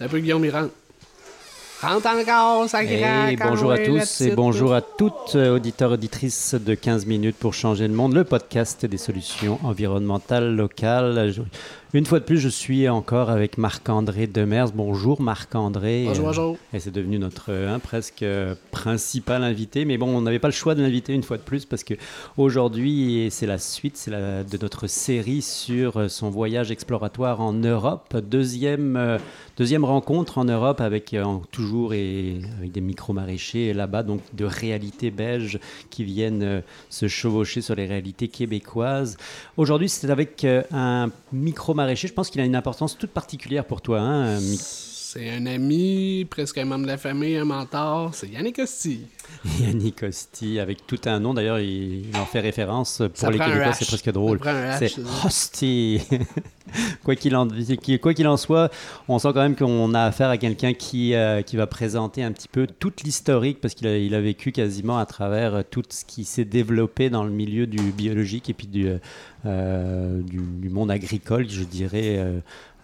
C'est un peu Guillaume Mirand. Rentre? Encore, ça Et bonjour à tous et bonjour à toutes euh, auditeurs auditrices de 15 minutes pour changer le monde, le podcast des solutions environnementales locales. Une fois de plus, je suis encore avec Marc-André Demers. Bonjour Marc-André. Bonjour, bonjour. Et c'est devenu notre hein, presque euh, principal invité. Mais bon, on n'avait pas le choix de l'inviter une fois de plus parce que aujourd'hui, c'est la suite c'est la, de notre série sur euh, son voyage exploratoire en Europe. Deuxième, euh, deuxième rencontre en Europe avec toujours et, avec des micro-maraîchers là-bas, donc de réalités belges qui viennent se chevaucher sur les réalités québécoises. Aujourd'hui, c'est avec un micro maraîcher, je pense qu'il a une importance toute particulière pour toi. Hein, c'est un ami, presque un membre de la famille, un mentor. C'est Yannick Costi. Yannick Costi, avec tout un nom. D'ailleurs, il, en fait référence. Pour les Québécois, c'est presque drôle. C'est Hosti. quoi qu'il en, quoi qu'il en soit, on sent quand même qu'on a affaire à quelqu'un qui, euh, qui va présenter un petit peu toute l'historique, parce qu'il a, il a vécu quasiment à travers euh, tout ce qui s'est développé dans le milieu du biologique et puis du, euh, du, monde agricole, je dirais.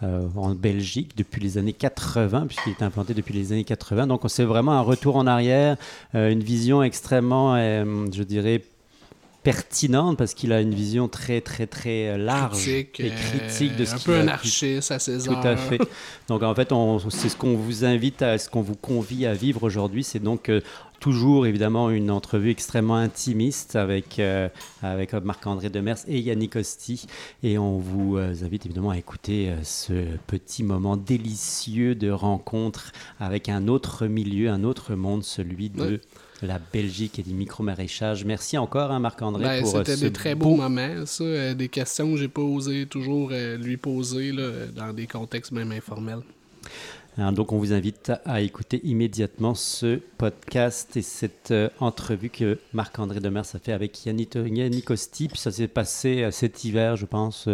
En Belgique depuis les années 80, puisqu'il est implanté depuis les années 80. Donc c'est vraiment un retour en arrière, une vision extrêmement, je dirais, pertinente parce qu'il a une vision très très très euh, large et euh, critique de ce un peu anarchiste à ses Tout à fait. Donc en fait, c'est ce qu'on vous invite à, ce qu'on vous convie à vivre aujourd'hui, c'est donc euh, toujours évidemment une entrevue extrêmement intimiste avec, avec Marc-André Demers et Yannick Osti. Et on vous invite évidemment à écouter ce petit moment délicieux de rencontre avec un autre milieu, un autre monde, celui de la Belgique et du micro-maraîchage. Merci encore, hein, Marc-André, ben, pour euh, C'était des très beaux moments, ça. Euh, des questions que j'ai pas osé toujours euh, lui poser dans des contextes même informels. Hein, donc, on vous invite à écouter immédiatement ce podcast et cette entrevue que Marc-André Demers a fait avec Yannick, Yannick Puis ça s'est passé cet hiver, je pense,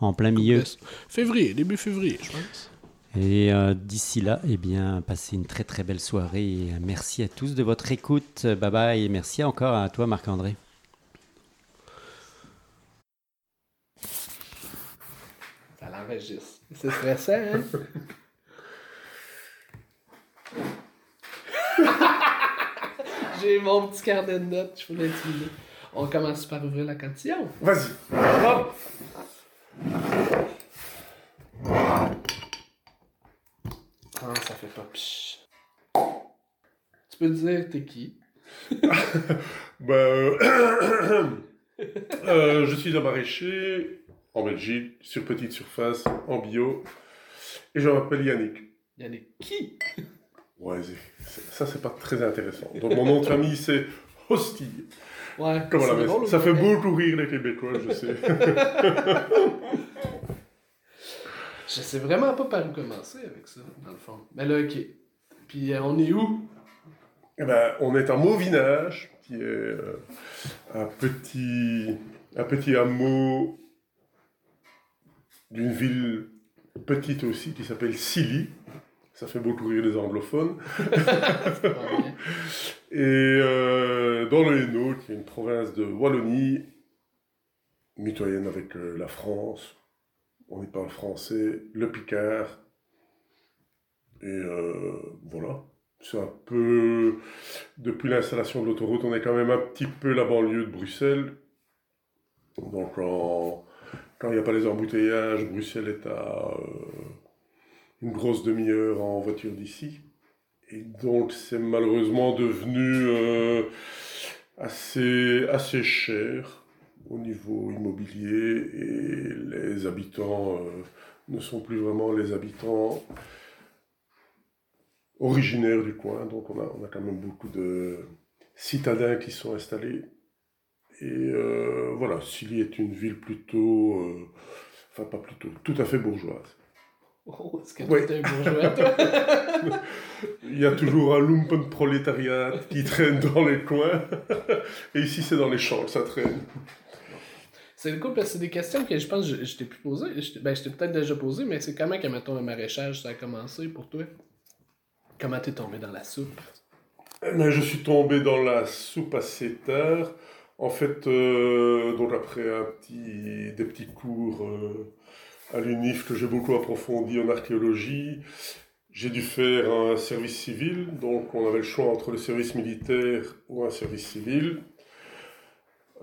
en plein milieu. Février, début février, je pense. Et euh, d'ici là, eh bien, passez une très très belle soirée. Et euh, merci à tous de votre écoute. Bye bye. Et merci encore à toi, Marc-André. Ça l'enregistre. C'est stressant, hein? J'ai mon petit carnet de notes, je voulais l'utiliser. On commence par ouvrir la cantillon. Vas-y. Ah, ça fait pas psh. Tu peux dire t'es qui? ben, euh, euh, je suis un maraîcher en Belgique, sur petite surface, en bio. Et je m'appelle Yannick. Yannick qui? Ouais, ça c'est pas très intéressant. Donc mon nom de famille c'est Hostille. Ouais, Comme la Ça fait beaucoup rire les Québécois, je sais. Je sais vraiment pas par où commencer avec ça, dans le fond. Mais là, ok. Puis euh, on est où? Eh ben, on est à Mauvinage, qui est euh, un, petit, un petit hameau d'une ville petite aussi qui s'appelle Silly. Ça fait beaucoup rire les anglophones. Et euh, dans le Hainaut, qui est une province de Wallonie, mitoyenne avec la France, on y parle français, le Picard. Et euh, voilà. C'est un peu. Depuis l'installation de l'autoroute, on est quand même un petit peu la banlieue de Bruxelles. Donc, quand il n'y a pas les embouteillages, Bruxelles est à euh, une grosse demi-heure en voiture d'ici. Et donc, c'est malheureusement devenu euh, assez, assez cher au niveau immobilier et les habitants euh, ne sont plus vraiment les habitants originaires du coin. Donc on a, on a quand même beaucoup de citadins qui sont installés. Et euh, voilà, Silly est une ville plutôt, euh, enfin pas plutôt, tout à fait bourgeoise. Oh, est-ce que ouais. un bourgeois, toi? Il y a toujours un lumpen prolétariat qui traîne dans les coins. Et ici, c'est dans les champs ça traîne. C'est cool parce que c'est des questions que je pense que je, t'ai poser. ben, je t'ai peut-être déjà posé, mais c'est comment que, mettons, le maraîchage, ça a commencé pour toi? Comment t'es tombé dans la soupe? Eh ben, je suis tombé dans la soupe assez tard. En fait, euh, donc après un petit, des petits cours euh, à l'UNIF que j'ai beaucoup approfondi en archéologie, j'ai dû faire un service civil, donc on avait le choix entre le service militaire ou un service civil.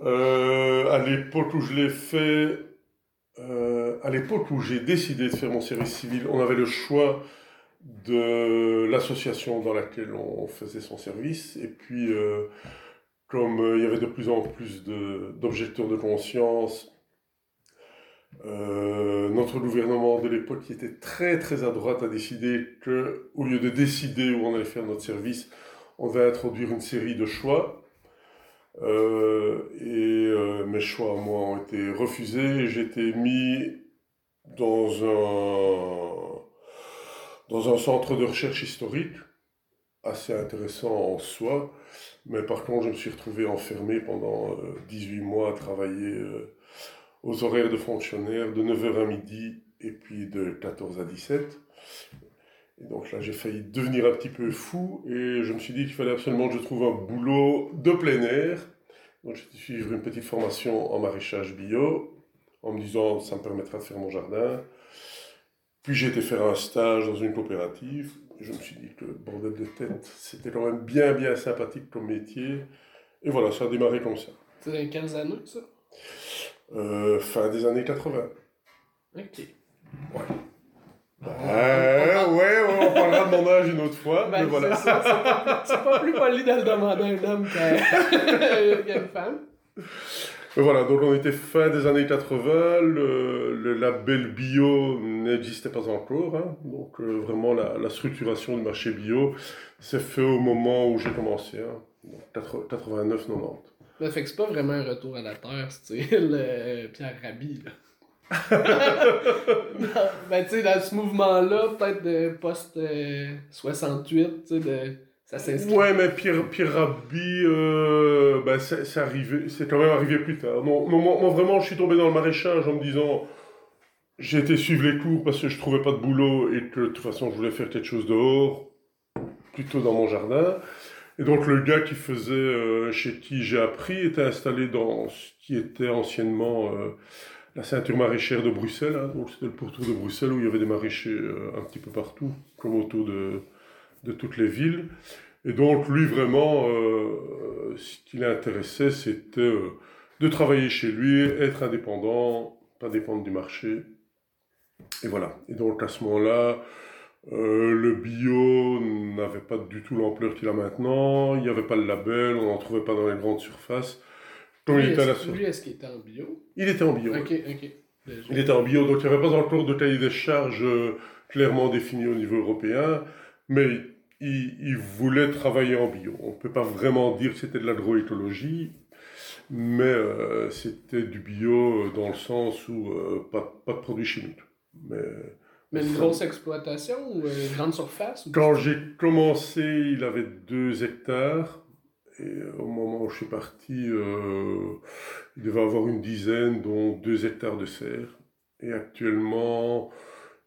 Euh, à l'époque où je l'ai fait, euh, à l'époque où j'ai décidé de faire mon service civil, on avait le choix de l'association dans laquelle on faisait son service. Et puis, euh, comme il y avait de plus en plus d'objecteurs de, conscience, notre gouvernement de l'époque, qui était très très à droite, a décidé que, au lieu de décider où on allait faire notre service, on va introduire une série de choix. Euh, et euh, mes choix, moi, ont été refusés. J'ai été mis dans un, dans un centre de recherche historique, assez intéressant en soi. Mais par contre, je me suis retrouvé enfermé pendant 18 euh, mois à travailler aux horaires de fonctionnaire de 9h à midi et puis de 14 à 17. Et donc là, j'ai failli devenir un petit peu fou et je me suis dit qu'il fallait absolument que je trouve un boulot de plein air. Donc j'ai suivre une petite formation en maraîchage bio en me disant ça me permettra de faire mon jardin. Puis j'ai été faire un stage dans une coopérative. Je me suis dit que bordel de tête, c'était quand même bien bien sympathique comme métier. Et voilà, ça a démarré comme ça. C'est dans quelles années ça? Euh, Fin des années 80. Ok. Ouais. Euh, ouais, on parlera de mon âge une autre fois. Ben, mais voilà. C'est pas, plus poli de le demander à un homme qu'à une femme. Mais voilà, donc on était fin des années 80, le, le label bio n'existait pas encore, hein. donc euh, vraiment la, la, structuration du marché bio s'est fait au moment où j'ai commencé, hein. 89-90. Ça fait que c'est pas vraiment un retour à la terre, c'est le Pierre Rabhi. Là. Ben, tu sais, dans ce mouvement-là, peut-être de post-68, tu sais, de... ça s'inscrit. Ouais, mais Pierre, Pierre Rabhi, euh, ben, c'est arrivé, c'est quand même arrivé plus tard. Non, moi, vraiment, je suis tombé dans le maraîchage en me disant, j'ai été suivre les cours parce que je trouvais pas de boulot et que de toute façon, je voulais faire quelque chose dehors, plutôt dans mon jardin. Et donc, le gars qui faisait, euh, chez qui j'ai appris, était installé dans ce qui était anciennement... Euh, la ceinture maraîchère de Bruxelles, hein, c'était le pourtour de Bruxelles où il y avait des maraîchers euh, un petit peu partout, comme autour de, de toutes les villes. Et donc lui vraiment, euh, ce qui l'intéressait, c'était euh, de travailler chez lui, être indépendant, pas dépendre du marché. Et voilà. Et donc à ce moment-là, le bio n'avait pas du tout l'ampleur qu'il a maintenant, il n'y avait pas le label, on n'en trouvait pas dans les grandes surfaces il était est-ce qu'il était en bio? Il était en bio. Ok, ok. Il était en bio, donc il n'y avait pas encore de cahier des charges euh, clairement défini au niveau européen, mais il, voulait travailler en bio. On ne peut pas vraiment dire que c'était de l'agroécologie, mais euh, c'était du bio euh, dans le sens où pas, pas, de produits chimiques. Mais, mais une grosse exploitation ou une grande surface Quand j'ai commencé, il avait deux hectares. Et au moment où je suis parti, euh, il devait avoir une dizaine, dont deux hectares de serre. Et actuellement,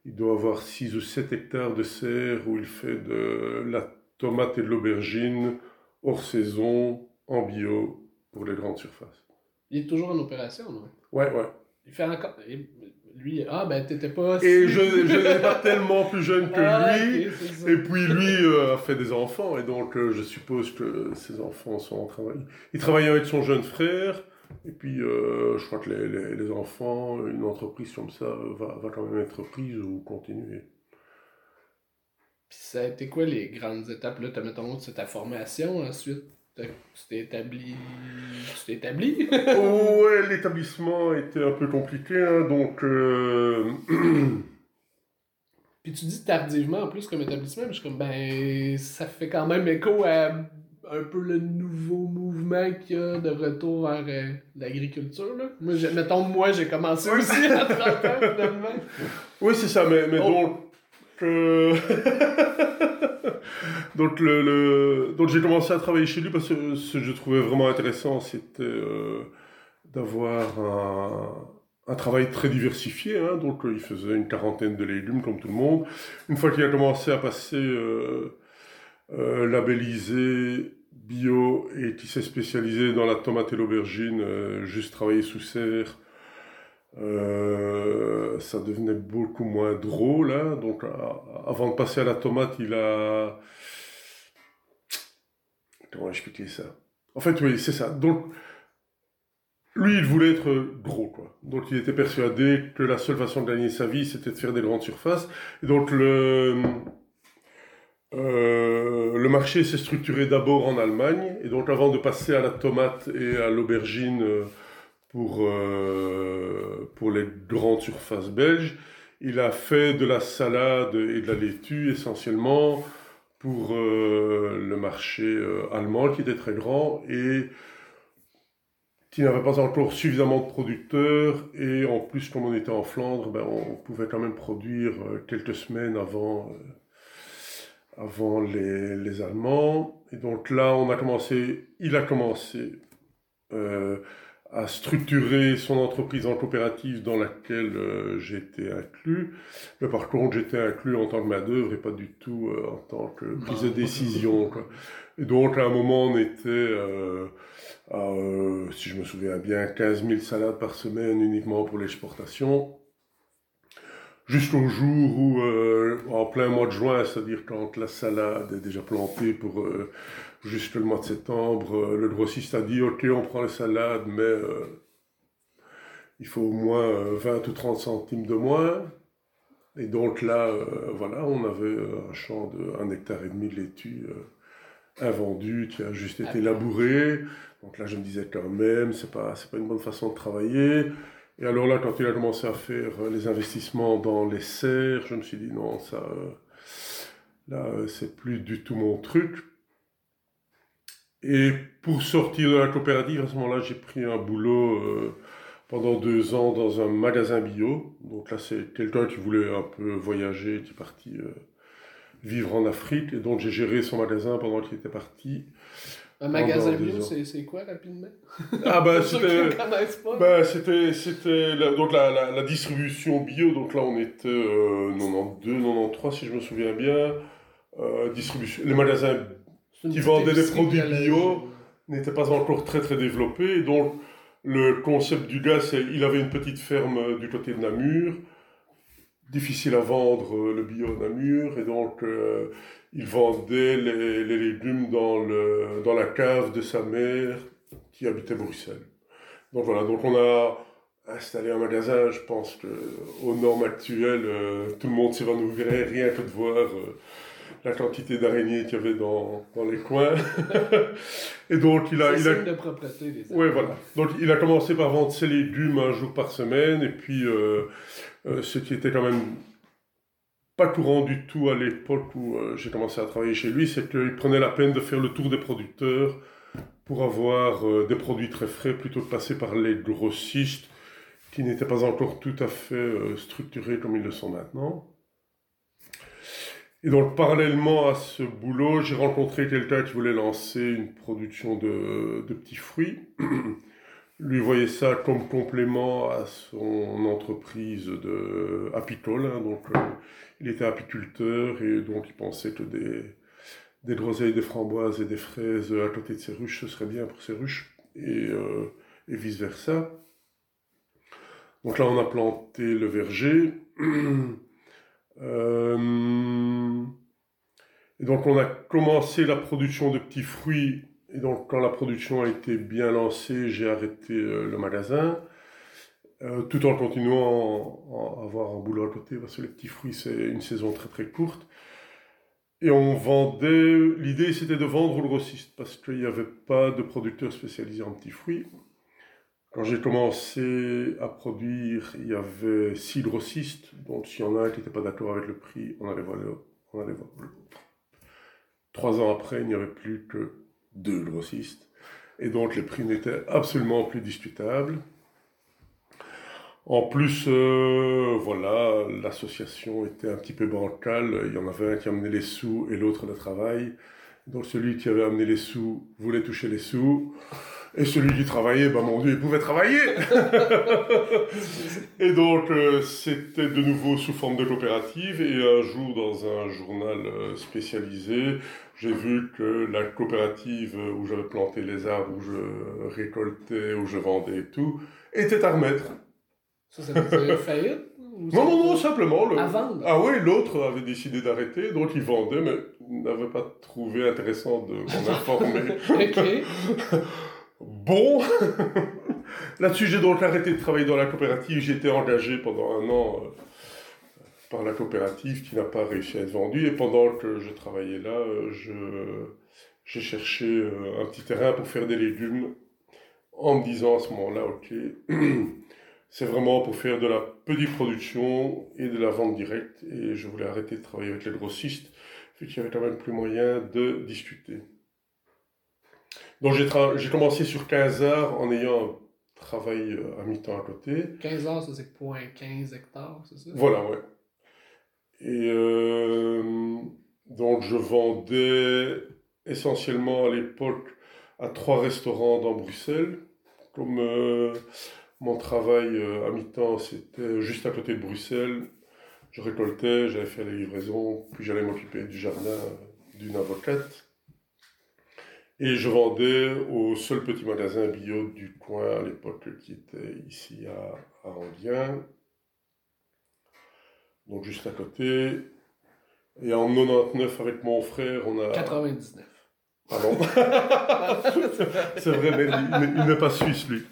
il doit avoir 6 ou 7 hectares de serre où il fait de la tomate et de l'aubergine hors saison, en bio, pour les grandes surfaces. Il est toujours en opération, non? Ouais, ouais. Il fait encore lui, ah ben t'étais pas. Et je, je n'étais pas tellement plus jeune que ah, lui. et puis lui euh, a fait des enfants, et donc euh, je suppose que ses enfants sont en travail. Il travaillait avec son jeune frère, et puis euh, je crois que les, les, enfants, une entreprise comme ça va, va quand même être prise ou continuer. Puis ça a été quoi les grandes étapes? Là T'as mettons c'est ta formation ensuite tu t'es établi. Tu t'es établi Ouais, l'établissement était un peu compliqué, hein, donc. Euh, Puis tu dis tardivement en plus comme établissement, mais je suis comme, ben, ça fait quand même écho à un peu le nouveau mouvement qu'il y a de retour vers euh, l'agriculture. Là. Moi, mettons, moi, j'ai commencé aussi à 30 ans, finalement. Oui, c'est ça, mais, mais oh. donc. donc, j'ai commencé à travailler chez lui parce que ce que je trouvais vraiment intéressant, c'était euh, d'avoir un, travail très diversifié. Hein. donc il faisait une quarantaine de légumes comme tout le monde. Une fois qu'il a commencé à passer euh, euh, labellisé bio et qui s'est spécialisé dans la tomate et l'aubergine, juste travailler sous serre, euh, ça devenait beaucoup moins drôle. Hein. Donc, avant de passer à la tomate, il a. Comment expliquer ça? En fait, oui, c'est ça. Donc, lui, il voulait être gros, quoi. Donc, il était persuadé que la seule façon de gagner sa vie, c'était de faire des grandes surfaces. Et donc, le. Euh, marché s'est structuré d'abord en Allemagne, et donc avant de passer à la tomate et à l'aubergine euh, pour, euh, pour les grandes surfaces belges. Il a fait de la salade et de la laitue essentiellement pour euh, le marché euh, allemand qui était très grand et qui n'avait pas encore suffisamment de producteurs. Et en plus, comme on était en Flandre, ben, on pouvait quand même produire quelques semaines avant, avant les, les, Allemands. Et donc là, on a commencé, il a commencé à structurer son entreprise en coopérative dans laquelle euh, j'étais inclus. Mais par contre, j'étais inclus en tant que main-d'œuvre et pas du tout euh, en tant que prise de décision. Quoi. Et donc, à un moment, on était euh, à, si je me souviens bien, 15 000 salades par semaine uniquement pour l'exportation. Jusqu'au jour où, en plein mois de juin, c'est-à-dire quand la salade est déjà plantée pour jusque le mois de septembre, euh, le grossiste a dit ok on prend les salades mais euh, il faut au moins 20 euh, ou 30 centimes de moins. Et donc là, voilà, on avait un champ de 1 hectare et demi de laitue invendu qui a juste été labouré. Donc là, je me disais quand même, c'est pas, c'est pas une bonne façon de travailler. Et alors là, quand il a commencé à faire les investissements dans les serres, je me suis dit non, ça, là, c'est plus du tout mon truc. Et pour sortir de la coopérative, à ce moment-là, j'ai pris un boulot euh, pendant deux ans dans un magasin bio. Donc là, c'est quelqu'un qui voulait un peu voyager, qui est parti euh, vivre en Afrique. Et donc, j'ai géré son magasin pendant qu'il était parti. Un magasin bio, c'est quoi rapidement Ah bah c'était, bah, c'était, c'était la, donc la, la, la, distribution bio. Donc là on était euh, 92, 93 si je me souviens bien. Euh, distribution, les magasins qui vendait des produits bio n'était pas encore très très développé. donc, le concept du gars, c'est il avait une petite ferme euh, du côté de Namur, difficile à vendre euh, le bio à Namur, et donc euh, il vendait les, les, légumes dans, le, dans la cave de sa mère qui habitait Bruxelles. Donc voilà, donc on a installé un magasin, je pense qu'aux normes actuelles, tout le monde s'évanouirait rien que de voir la quantité d'araignées qu'il y avait dans, dans les coins. et donc, il a. il a... de propreté, les Ouais, voilà. Donc, il a commencé par vendre ses légumes un jour par semaine. Et puis, euh, euh, ce qui était quand même pas courant du tout à l'époque où euh, j'ai commencé à travailler chez lui, c'est qu'il prenait la peine de faire le tour des producteurs pour avoir des produits très frais plutôt que de passer par les grossistes qui n'étaient pas encore tout à fait structurés comme ils le sont maintenant. Et donc, parallèlement à ce boulot, j'ai rencontré quelqu'un qui voulait lancer une production de, petits fruits. Lui voyait ça comme complément à son entreprise de apicole. Hein. donc, euh, il était apiculteur et donc il pensait que des, groseilles, des framboises et des fraises à côté de ses ruches, ce serait bien pour ses ruches euh, et vice versa. Donc là, on a planté le verger. Euh, et donc on a commencé la production de petits fruits. Et donc quand la production a été bien lancée, j'ai arrêté euh, le magasin. Euh, tout en continuant à avoir un boulot à côté, parce que les petits fruits, c'est une saison très très courte. Et on vendait, l'idée c'était de vendre au grossiste, parce qu'il n'y avait pas de producteur spécialisé en petits fruits. Quand j'ai commencé à produire, il y avait six grossistes. Donc, s'il y en a un qui n'était pas d'accord avec le prix, on allait voir voir Trois ans après, il n'y avait plus que deux grossistes. Et donc, les prix n'étaient absolument plus discutables. En plus, euh, voilà, l'association était un petit peu bancale. Il y en avait un qui amenait les sous et l'autre le travail. Donc, celui qui avait amené les sous voulait toucher les sous. Et celui qui travaillait, ben mon Dieu, il pouvait travailler Et donc, euh, c'était de nouveau sous forme de coopérative. Et un jour, dans un journal euh, spécialisé, j'ai vu que la coopérative où j'avais planté les arbres, où je récoltais, où je vendais et tout, était à remettre. Ça, ça faillite Non, non, non, simplement. Le... À vendre? Ah oui, l'autre avait décidé d'arrêter, donc il vendait, mais n'avait pas trouvé intéressant de m'en informer. ok. bon, là-dessus, j'ai donc arrêté de travailler dans la coopérative. Été engagé pendant un an euh, par la coopérative qui n'a pas réussi à être vendue. Et pendant que je travaillais là, euh, j'ai cherché euh, un petit terrain pour faire des légumes en me disant à ce moment-là, ok, c'est vraiment pour faire de la petite production et de la vente directe. Et je voulais arrêter de travailler avec les grossistes, vu qu'il y avait quand même plus moyen de discuter. Donc j'ai, commencé sur 15 heures en ayant un travail euh, à mi-temps à côté. 15 heures, ça c'est 0.15 hectares, c'est ça? Voilà, ouais. Et euh, donc je vendais essentiellement à l'époque à trois restaurants dans Bruxelles. Comme euh, mon travail euh, à mi-temps, c'était juste à côté de Bruxelles, je récoltais, j'allais faire les livraisons, puis j'allais m'occuper du jardin d'une avocate. Et je vendais au seul petit magasin bio du coin à l'époque qui était ici à, à Donc juste à côté. Et en 99 avec mon frère, on a... 99. Pardon. c'est vrai, mais il, n'est pas suisse, lui.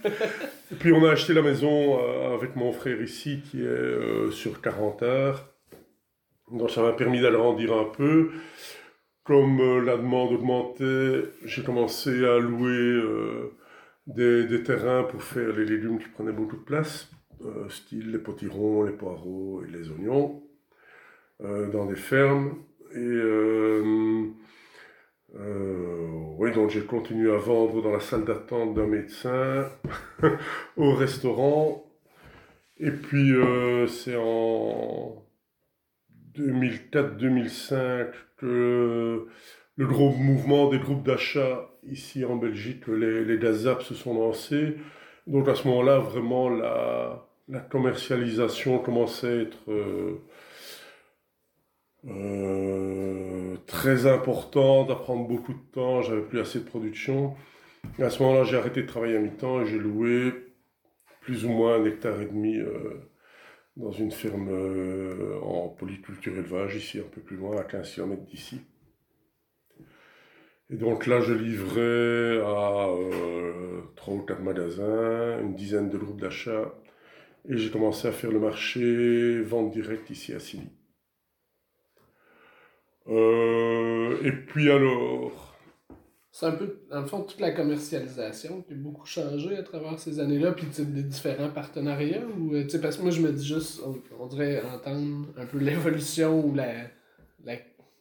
Et puis on a acheté la maison euh, avec mon frère ici, qui est euh, sur 40 heures. Donc ça m'a permis d'agrandir un peu. Comme euh, la demande augmentait, j'ai commencé à louer des, des, terrains pour faire les légumes qui prenaient beaucoup de place, style les potirons, les poireaux et les oignons, dans des fermes. Et euh, oui, donc j'ai continué à vendre dans la salle d'attente d'un médecin, au restaurant. Et puis euh, c'est en 2004-2005 que le gros mouvement des groupes d'achat ici en Belgique, les, les Gazap se sont lancés. Donc à ce moment-là, vraiment, la, la commercialisation commençait à être euh, euh, très important, d'apprendre beaucoup de temps, j'avais plus assez de production. à ce moment-là, j'ai arrêté de travailler à mi-temps et j'ai loué plus ou moins un hectare et demi euh, dans une ferme euh, en polyculture élevage, ici un peu plus loin, à 15 km d'ici. Et donc là, je livrais à trois ou quatre magasins, une dizaine de groupes d'achat, et j'ai commencé à faire le marché vente directe ici à Silly. Euh, et puis alors C'est un peu, dans le fond, toute la commercialisation qui a beaucoup changé à travers ces années-là, puis des différents partenariats, ou, euh, parce que moi je me dis juste, on, dirait entendre un peu l'évolution ou la, la,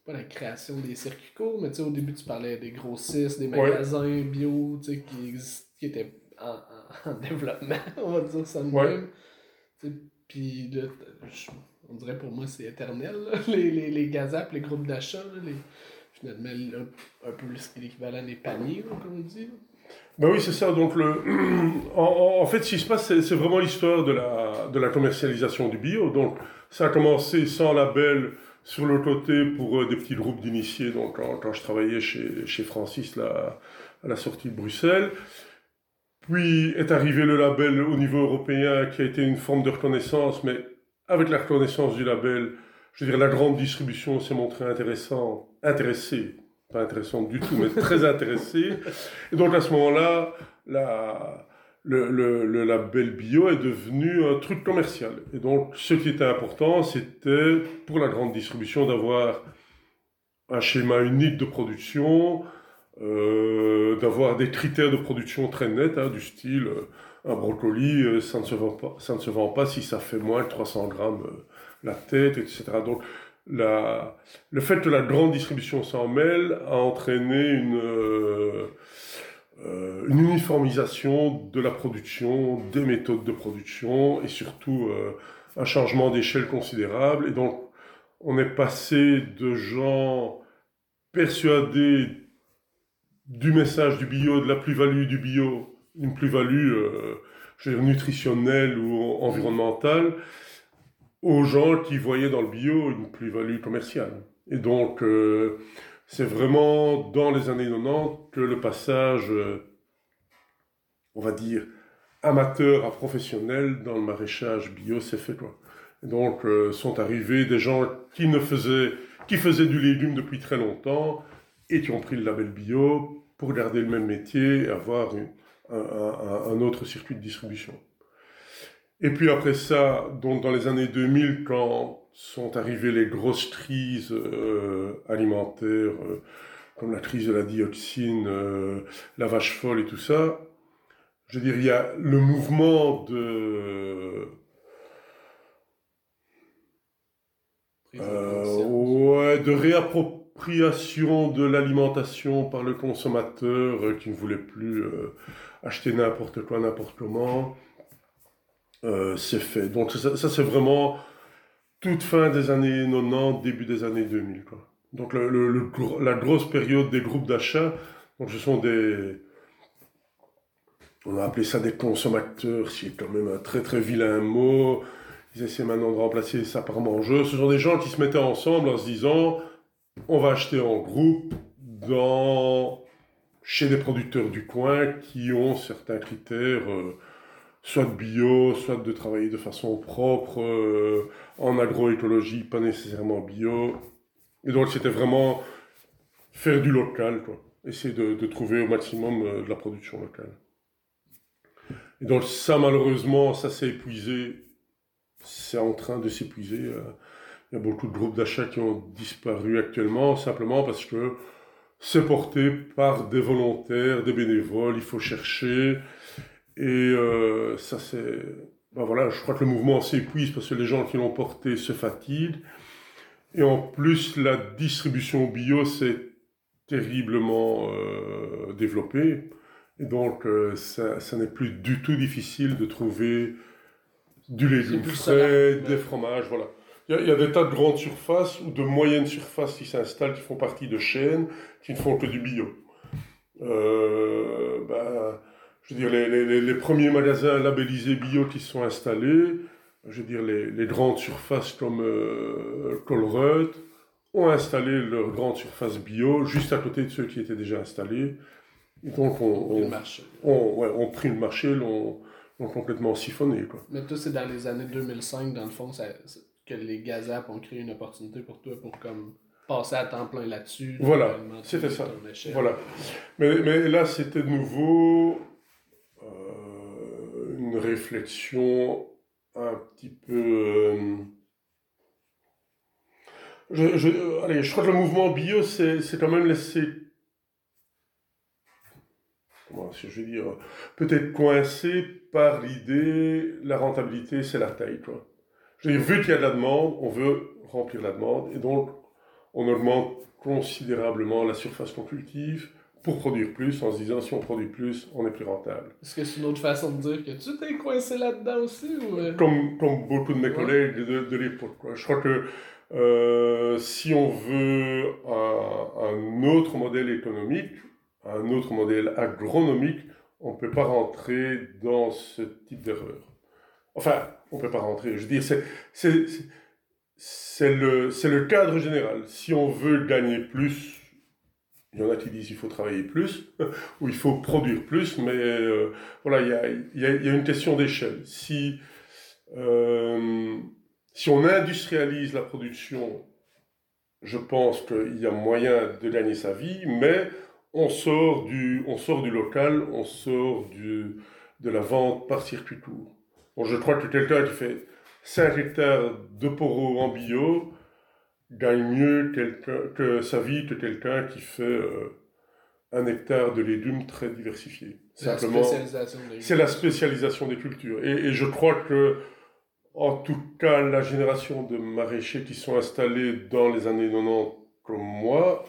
pas la création des circuits courts, mais au début tu parlais des grossistes, des magasins bio, qui, qui étaient en, en, développement, on va dire ça de même. Puis là, on dirait pour moi c'est éternel, les, les, les gazapes, les groupes d'achat, les, finalement un, peu l'équivalent des paniers, comme on dit. Ben oui, c'est ça. Donc, le... en, fait, ce qui se passe, c'est vraiment l'histoire de la, de la commercialisation du bio. Donc, ça a commencé sans label sur le côté pour euh, des petits groupes d'initiés. Donc, quand, quand, je travaillais chez, chez Francis, là, à la sortie de Bruxelles. Puis est arrivé le label au niveau européen qui a été une forme de reconnaissance, mais avec la reconnaissance du label, je veux la grande distribution s'est montrée intéressant, intéressée, pas intéressante du tout, mais très intéressée. Et donc à ce moment-là, la, le, le, label bio est devenu un truc commercial. Et donc ce qui était important, c'était pour la grande distribution d'avoir un schéma unique de production, euh, d'avoir des critères de production très nets, hein, du style euh, un brocoli, euh, ça ne, se vend pas, ça ne se vend pas si ça fait moins de 300 grammes la tête, etc. Donc, la, le fait que la grande distribution s'en mêle a entraîné une, euh, une uniformisation de la production, des méthodes de production et surtout un changement d'échelle considérable. Et donc, on est passé de gens persuadés du message du bio, de la plus-value du bio, une plus-value euh, nutritionnelle ou environnementale aux gens qui voyaient dans le bio une plus-value commerciale. Et donc, euh, c'est vraiment dans les années 90 que le passage, euh, on va dire, amateur à professionnel dans le maraîchage bio, c'est fait quoi. donc euh, sont arrivés des gens qui ne faisaient qui faisaient du légume depuis très longtemps et qui ont pris le label bio pour garder le même métier et avoir un, autre circuit de distribution. Et puis après ça, donc dans les années 2000, quand sont arrivées les grosses crises euh, alimentaires, euh, comme la crise de la dioxine, la vache folle et tout ça, je veux dire, il y a le mouvement de... Euh, ouais, de réappropriation de l'alimentation par le consommateur euh, qui ne voulait plus euh, acheter n'importe quoi, n'importe comment. C'est fait. Donc ça, c'est vraiment toute fin des années 90, début des années 2000. Quoi. Donc le, la grosse période des groupes d'achat, donc ce sont des on a appelé ça des consommateurs, c'est quand même un très très vilain mot. Ils essaient maintenant de remplacer ça par mangeux. Ce sont des gens qui se mettaient ensemble en se disant on va acheter en groupe dans chez des producteurs du coin qui ont certains critères, euh, soit bio, soit de travailler de façon propre, euh, en agroécologie, pas nécessairement bio. Et donc c'était vraiment faire du local, quoi. Essayer de, de trouver au maximum euh, de la production locale. Et donc ça, malheureusement, ça s'est épuisé. C'est en train de s'épuiser. Euh. Il y a beaucoup de groupes d'achat qui ont disparu actuellement, simplement parce que c'est porté par des volontaires, des bénévoles, il faut chercher. Et euh, ça, c'est... Ben voilà, je crois que le mouvement s'épuise parce que les gens qui l'ont porté se fatiguent. Et en plus, la distribution bio s'est terriblement euh, développée. Et donc, euh, ça, ça n'est plus du tout difficile de trouver du légume frais, des fromages, voilà. Il y, a, des tas de grandes surfaces ou de moyennes surfaces qui s'installent, qui font partie de chaînes, qui ne font que du bio. Euh, ben, je veux dire, les, les, les, premiers magasins labellisés bio qui se sont installés, je veux dire, les, les grandes surfaces comme euh, Colruyt ont installé leurs grandes surfaces bio juste à côté de ceux qui étaient déjà installés. Donc, on, on, on, ouais, on pris le marché, l'ont complètement siphonné. Quoi. Mais toi, c'est dans les années 2005, dans le fond, ça, que les Gazap ont créé une opportunité pour toi pour comme passer à temps plein là-dessus. Voilà, c'était ça. Voilà. Mais, mais là, c'était de nouveau euh, une réflexion un petit peu. Euh, je, je, allez, je crois que le mouvement bio, c'est quand même laissé comment je veux dire, peut-être coincé par l'idée, la rentabilité, c'est la taille, quoi. Je vu qu'il y a de la demande, on veut remplir la demande, et donc on augmente considérablement la surface qu'on cultive pour produire plus, en se disant si on produit plus, on est plus rentable. Est-ce que c'est une autre façon de dire que tu t'es coincé là-dedans aussi ou... Euh? comme, comme beaucoup de mes collègues de, de l'époque. Je crois que euh, si on veut un, un, autre modèle économique, un autre modèle agronomique, on ne peut pas rentrer dans ce type d'erreur. Enfin, on ne peut pas rentrer. Je veux dire, c'est le, le cadre général. Si on veut gagner plus, il y en a qui disent qu'il faut travailler plus, ou il faut produire plus, mais euh, voilà, il y a, y a, une question d'échelle. Si, euh, si on industrialise la production, je pense qu'il y a moyen de gagner sa vie, mais on sort du, on sort du local, on sort du, de la vente par circuit court. Bon, je crois que quelqu'un qui fait 5 hectares de poros en bio gagne mieux que sa vie que quelqu'un qui fait euh, un hectare de légumes très diversifiés. Simplement, c'est la spécialisation des cultures. Et, et, je crois que, en tout cas, la génération de maraîchers qui sont installés dans les années 90 comme moi,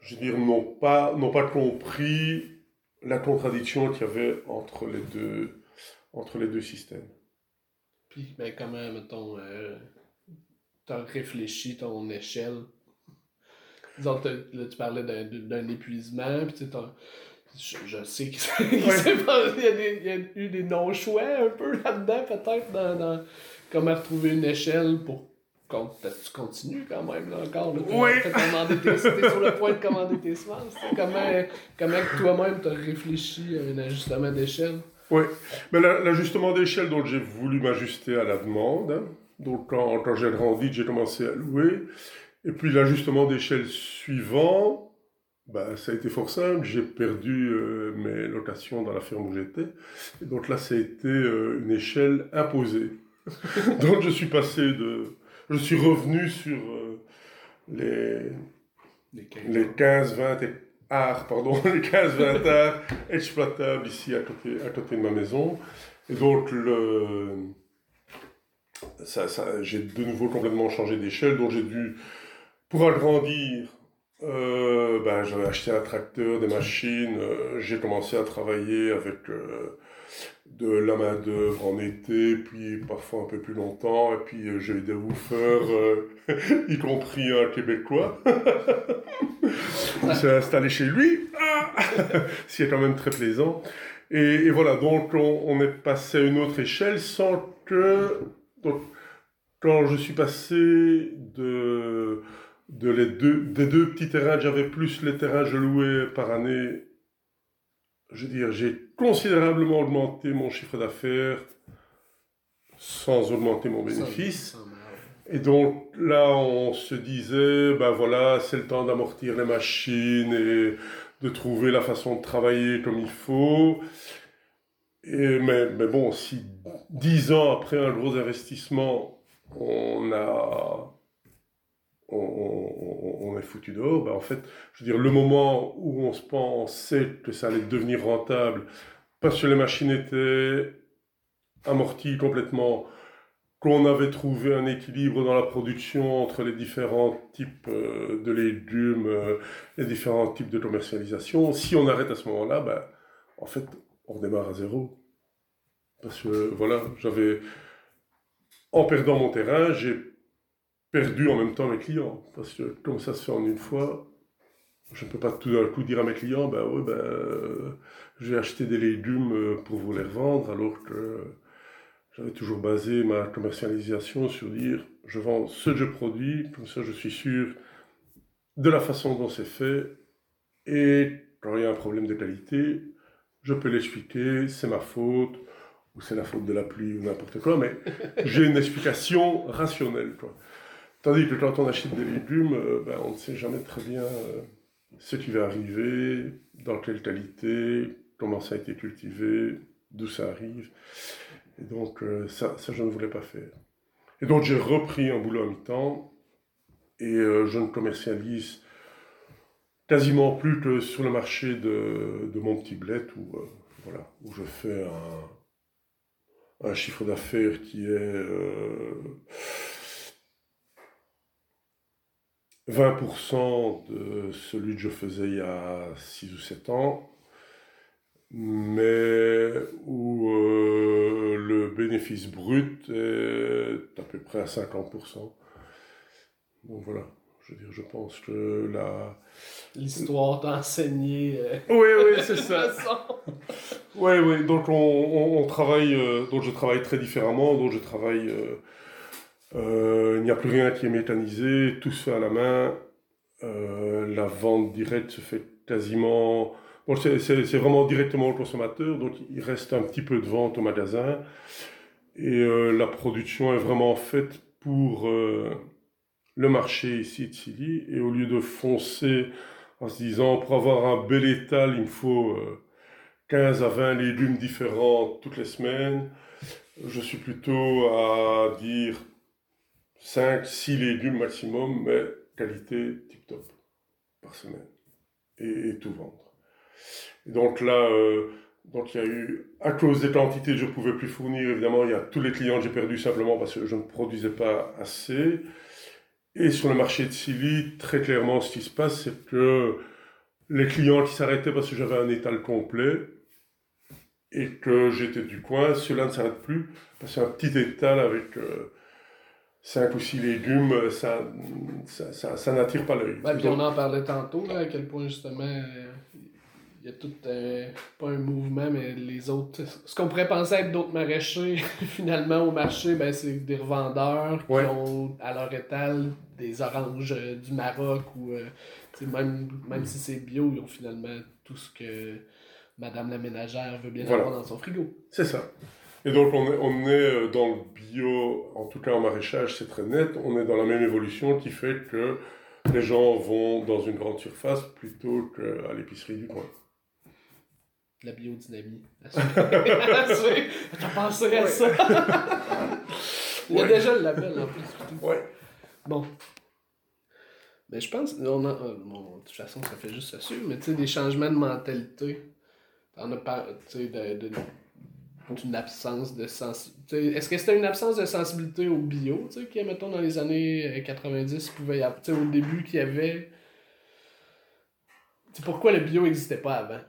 je veux dire, n'ont pas, n'ont pas compris la contradiction qu'il y avait entre les deux, entre les deux systèmes. Puis, ben, comment, mettons, euh, as réfléchi ton échelle? Disons, là, tu parlais d'un, épuisement, puis tu je, je, sais qu'il y, il y, a eu des non-choix un peu là-dedans, peut-être, dans, dans comment retrouver une échelle pour tu continues quand même, là, encore. Là, oui! Tu es sur le point de commander tes semences. Comment, comment toi-même tu as réfléchi à un ajustement d'échelle? Oui, mais l'ajustement d'échelle, donc j'ai voulu m'ajuster à la demande. Donc quand, quand j'ai grandi, j'ai commencé à louer. Et puis l'ajustement d'échelle suivant, bah, ça a été fort simple. J'ai perdu euh, mes locations dans la ferme où j'étais. Et donc là, ça a été euh, une échelle imposée. donc je suis passé de... Je suis revenu sur euh, les, les 15-20 arts, pardon, les 15-20 arts exploitables ici à côté, à côté de ma maison. Et donc le... J'ai de nouveau complètement changé d'échelle, donc j'ai dû, pour agrandir, euh, ben, j'avais acheté un tracteur, des machines, euh, j'ai commencé à travailler avec euh, de la main-d'œuvre en été, puis parfois un peu plus longtemps, et puis j'ai eu des woofers, y compris un Québécois, qui s'est installé chez lui, ce qui est quand même très plaisant. Et, voilà, donc on, est passé à une autre échelle sans que. Donc, quand je suis passé de de les deux, des deux petits terrains, j'avais plus les terrains que je louais par année. Je veux dire, j'ai considérablement augmenté mon chiffre d'affaires sans augmenter mon bénéfice. Et donc là, on se disait, ben voilà, c'est le temps d'amortir les machines et de trouver la façon de travailler comme il faut. Et, mais, mais bon, si dix ans après un gros investissement, on a on, est foutu dehors, ben en fait, je veux dire, le moment où on se pensait que ça allait devenir rentable, parce que les machines étaient amorties complètement, qu'on avait trouvé un équilibre dans la production entre les différents types euh, de légumes, euh, les différents types de commercialisation, si on arrête à ce moment-là, ben, en fait, on redémarre à zéro. Parce que, voilà, j'avais, en perdant mon terrain, j'ai perdu en même temps mes clients. Parce que comme ça se fait en une fois, je ne peux pas tout d'un coup dire à mes clients, ben ouais, ben, j'ai acheté des légumes pour vous les revendre, alors que j'avais toujours basé ma commercialisation sur dire, je vends ce que je produis, comme ça je suis sûr de la façon dont c'est fait, et quand il y a un problème de qualité, je peux l'expliquer, c'est ma faute, ou c'est la faute de la pluie, ou n'importe quoi, mais j'ai une explication rationnelle. Quoi. Tandis que quand on achète des légumes, euh, ben, on ne sait jamais très bien euh, ce qui va arriver, dans quelle qualité, comment ça a été cultivé, d'où ça arrive. Et donc, euh, ça, ça, je ne voulais pas faire. Et donc, j'ai repris un boulot à mi-temps et je ne commercialise quasiment plus que sur le marché de, de mon petit bled où, voilà, où je fais un, un chiffre d'affaires qui est 20% de celui que je faisais il y a 6 ou 7 ans, mais où euh, le bénéfice brut est à peu près à 50%. Donc voilà, je veux dire, je pense que la... L'histoire t'a enseigné. Euh, oui, oui, c'est ça. Oui, oui, donc on, travaille, euh, donc je travaille très différemment, donc je travaille... Euh, il n'y a plus rien qui est mécanisé, tout se fait à la main. Euh, la vente directe se fait quasiment. Bon, c'est vraiment directement au consommateur, donc il reste un petit peu de vente au magasin. Et euh, la production est vraiment faite pour le marché ici de Silly. Et au lieu de foncer en se disant pour avoir un bel étal, il me faut 15 à 20 légumes différents toutes les semaines, je suis plutôt à dire 5, 6 légumes maximum, mais qualité tip-top par semaine. Et, tout vendre. Et donc là, euh, donc il y a eu, à cause des quantités que je ne pouvais plus fournir, évidemment, il y a tous les clients que j'ai perdus simplement parce que je ne produisais pas assez. Et sur le marché de Silly, très clairement, ce qui se passe, c'est que les clients qui s'arrêtaient parce que j'avais un étal complet et que j'étais du coin, ceux-là ne s'arrêtent plus parce c'est un petit étal avec euh, 5 ou 6 légumes, ça, ça, ça, ça n'attire pas l'œil. On en parlait tantôt, là, à quel point justement il y a tout, euh, pas un mouvement, mais les autres. Ce qu'on pourrait penser être d'autres maraîchers, finalement, au marché, ben, c'est des revendeurs qui ont à leur étal des oranges euh, du Maroc ou euh, même, même si c'est bio, ils ont finalement tout ce que Madame la ménagère veut bien avoir dans son frigo. C'est ça. Et donc on est, on est euh, dans le bio, en tout cas en maraîchage, c'est très net, on est dans la même évolution qui fait que les gens vont dans une grande surface plutôt qu'à l'épicerie du coin. La biodynamie. T'as pensé à ça? Il y a déjà le label en plus. Ouais. Bon. Mais je pense, on a, euh, bon, de toute façon, ça fait juste ça suivre, mais tu sais, des changements de mentalité. Sais, de, de d'une absence de sensibilité. Est-ce que c'était une absence de sensibilité au bio, tu sais, qui, mettons, dans les années 90, euh, pouvait y avoir, au début, qu'il y avait. C'est pourquoi le bio n'existait pas avant,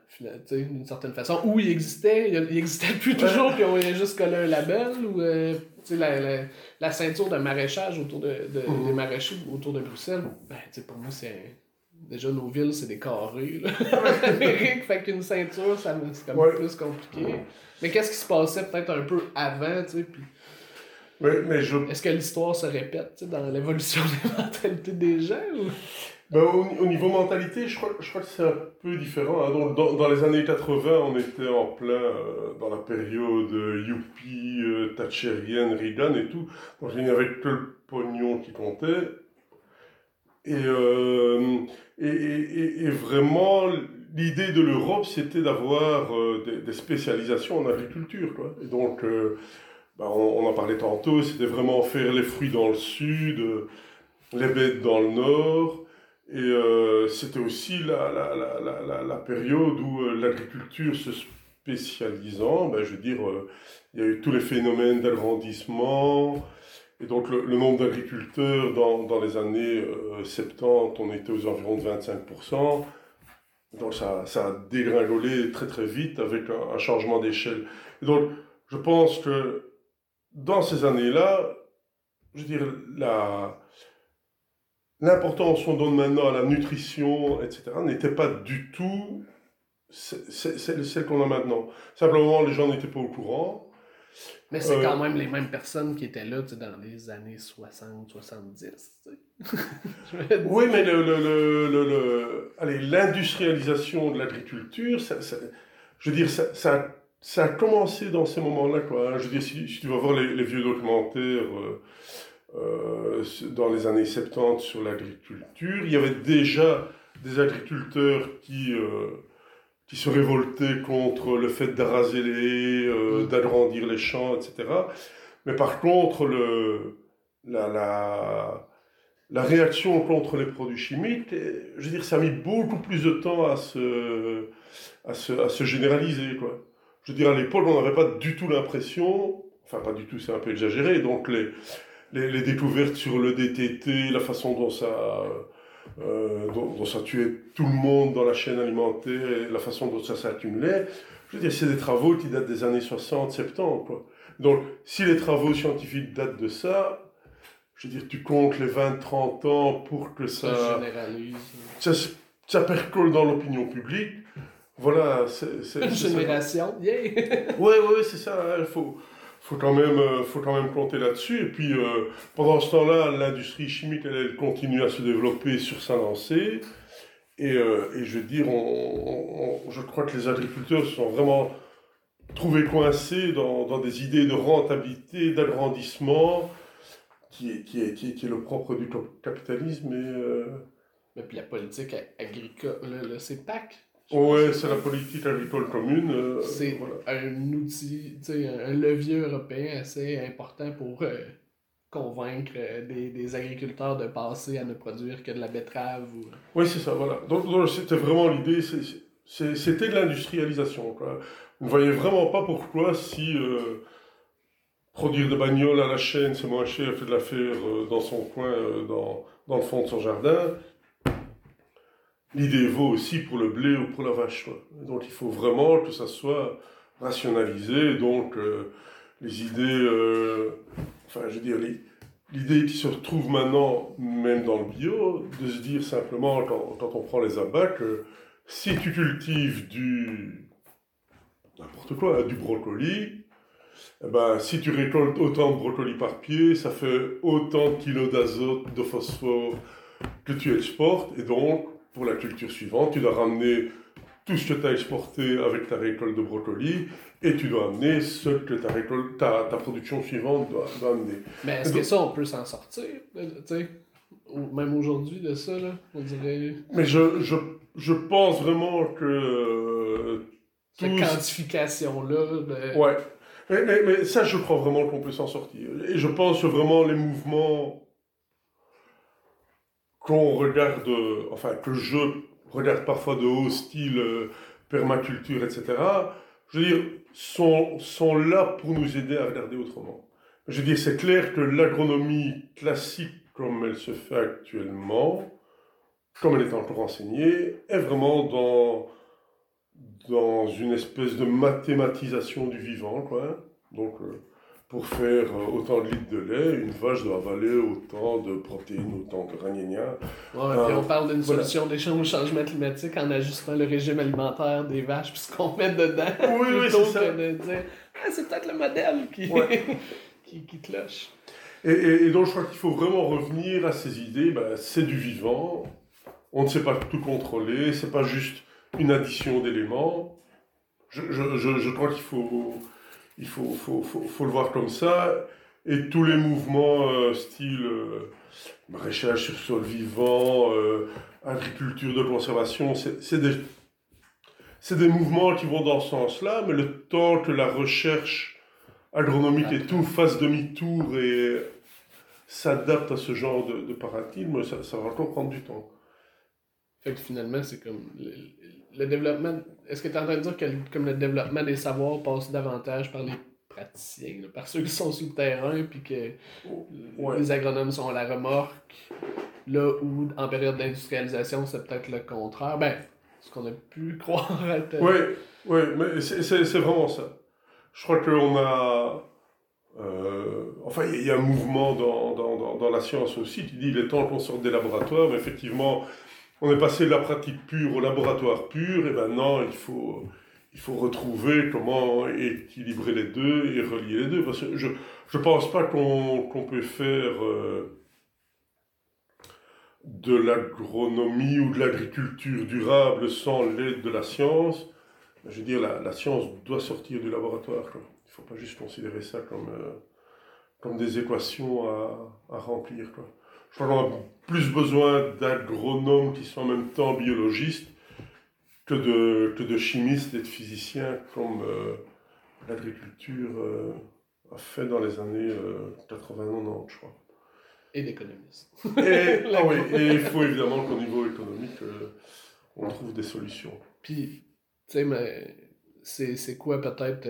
d'une certaine façon. Ou il existait, il existait plus toujours, puis on a juste collé un label, ou euh, la, la, la, ceinture de maraîchage autour de, de mmh. des maraîchers autour de Bruxelles. Ben, pour moi, c'est Déjà, nos villes, c'est des carrés. Là. Fait qu'une ceinture, c'est comme plus compliqué. Mais qu'est-ce qui se passait peut-être un peu avant, tu sais, puis... mais je... Est-ce que l'histoire se répète dans l'évolution des mentalités des gens ou... ben, au, niveau mentalité, je crois, je crois que c'est un peu différent. Hein. Dans, dans, les années 80, on était en plein euh, dans la période Youpi, euh, Thatcherienne, Reagan et tout. Donc il n'y avait que le pognon qui comptait. Et, euh, et, et, et, vraiment, l'idée de l'Europe, c'était d'avoir euh, des, spécialisations en agriculture. Quoi. Et donc, euh, bah, on, en parlait tantôt, c'était vraiment faire les fruits dans le sud, les bêtes dans le nord. Et c'était aussi la, la, la, la, la période où l'agriculture se spécialisant, ben, je veux dire, il y a eu tous les phénomènes d'agrandissement, et donc le, nombre d'agriculteurs dans, les années 70, euh, on était aux environs de 25%. Donc ça, a dégringolé très très vite avec un, changement d'échelle. Donc je pense que dans ces années-là, je veux dire, l'importance qu'on donne maintenant à la nutrition, etc., n'était pas du tout celle qu'on a maintenant. Simplement, les gens n'étaient pas au courant. Mais c'est quand euh, même les mêmes personnes qui étaient là dans les années 60, 70. oui, mais le, le, le, allez, l'industrialisation de l'agriculture, ça, je veux dire, ça, ça, ça, a commencé dans ces moments-là. Quoi. Je veux dire, si, tu vas voir les, vieux documentaires euh, euh, dans les années 70 sur l'agriculture, il y avait déjà des agriculteurs qui qui se révoltaient contre le fait d'araser les euh, mm. d'agrandir les champs, etc. Mais par contre, le, la, la, la, réaction contre les produits chimiques, je veux dire, ça a mis beaucoup plus de temps à se, à se, à se généraliser. Quoi. Je veux dire, à l'époque, on n'avait pas du tout l'impression, enfin pas du tout, c'est un peu exagéré, donc les, les, les, découvertes sur le DTT, la façon dont ça euh, dont, ça tuait tout le monde dans la chaîne alimentaire et la façon dont ça s'accumulait. Je veux dire, c'est des travaux qui datent des années 60, 70. Quoi. Donc, si les travaux scientifiques datent de ça, je veux dire, tu comptes les 20, 30 ans pour que ça. Ça, ça, percole dans l'opinion publique. Voilà, c'est. Une génération, yeah! oui, oui, c'est ça. Il hein, faut, faut quand même, euh, faut quand même compter là-dessus. Et puis, euh, pendant ce temps-là, l'industrie chimique, elle, continue à se développer sur sa lancée. Et, euh, et je veux dire, on, je crois que les agriculteurs sont vraiment trouvés coincés dans, des idées de rentabilité, d'agrandissement, qui est, qui, est, qui, est, le propre du capitalisme. Et, et puis la politique agricole, le, le CEPAC, oui, c'est la politique agricole commune. Euh, c'est un outil, un levier européen assez important pour euh, convaincre euh, des, des, agriculteurs de passer à ne produire que de la betterave. Ou... Oui, c'est ça, voilà. Donc, c'était vraiment l'idée, c'était de l'industrialisation. On ne voyait vraiment pas pourquoi si produire des bagnoles à la chaîne, c'est moins cher que de la faire dans son coin, dans, dans le fond de son jardin l'idée vaut aussi pour le blé ou pour la vache. Donc il faut vraiment que ça soit rationalisé. Donc euh, les idées, euh, enfin je veux dire, l'idée qui se retrouve maintenant, même dans le bio, de se dire simplement quand, quand on prend les abats que si tu cultives du n'importe quoi, du brocoli, eh ben, si tu récoltes autant de brocoli par pied, ça fait autant de kilos d'azote, de phosphore que tu exportes, et donc pour la culture suivante, tu dois ramener tout ce que tu as exporté avec ta récolte de brocoli et tu dois amener ce que ta, récolte, ta, ta production suivante doit, amener. Mais est-ce que ça, on peut s'en sortir Même aujourd'hui, de ça, là, on dirait. Mais je, je, je pense vraiment que. Cette quantification-là. Ben ouais. Mais, mais, mais, ça, je crois vraiment qu'on peut s'en sortir. Et je pense vraiment les mouvements qu'on regarde, enfin, que je regarde parfois de haut style euh, permaculture, etc., je veux dire, sont, sont là pour nous aider à regarder autrement. Je veux dire, c'est clair que l'agronomie classique, comme elle se fait actuellement, comme elle est encore enseignée, est vraiment dans, dans une espèce de mathématisation du vivant, quoi. Donc, euh, pour faire euh, autant de litres de lait, une vache doit avaler autant de protéines, autant de ragnagna. Ouais, puis on parle d'une solution d'échange au changement climatique en ajustant le régime alimentaire des vaches, puis ce qu'on met dedans. Oui, oui, c'est ça. Que de dire, ah, c'est peut-être le modèle qui, qui, qui, cloche. Et, et, donc je crois qu'il faut vraiment revenir à ces idées, ben, c'est du vivant, on ne sait pas tout contrôler, c'est pas juste une addition d'éléments. Je, je, je, je crois qu'il faut il faut, faut, faut, faut, le voir comme ça. Et tous les mouvements euh, style euh, maraîchage sur sol vivant, euh, agriculture de conservation, c'est des, des mouvements qui vont dans ce sens-là, mais le temps que la recherche agronomique et tout fasse demi-tour et s'adapte à ce genre de, paradigme, ça, va encore prendre du temps. Fait finalement, c'est comme le développement, est-ce que tu es en train de dire que comme le développement des savoirs passe davantage par les praticiens, par ceux qui sont sur le terrain, puis que les agronomes sont à la remorque, là où en période d'industrialisation, c'est peut-être le contraire? Ben, ce qu'on a pu croire Oui, oui, mais c'est vraiment ça. Je crois qu'on a. Euh, enfin, il y a un mouvement dans, dans, dans, la science aussi qui dit il est temps qu'on sorte des laboratoires, mais effectivement, on est passé de la pratique pure au laboratoire pur, et maintenant il faut, il faut retrouver comment équilibrer les deux et relier les deux. Parce que je ne pense pas qu'on peut faire euh, de l'agronomie ou de l'agriculture durable sans l'aide de la science. Je veux dire, la, la science doit sortir du laboratoire. Il ne faut pas juste considérer ça comme, euh, comme des équations à, à remplir. Quoi je crois qu'on a plus besoin d'agronomes qui sont en même temps biologistes que de, que de chimistes et de physiciens comme euh, l'agriculture euh, a fait dans les années 80-90, euh, je crois. Et d'économistes. Et, ah oui, et il faut évidemment qu'au niveau économique, on trouve des solutions. Puis, tu sais, mais c'est quoi peut-être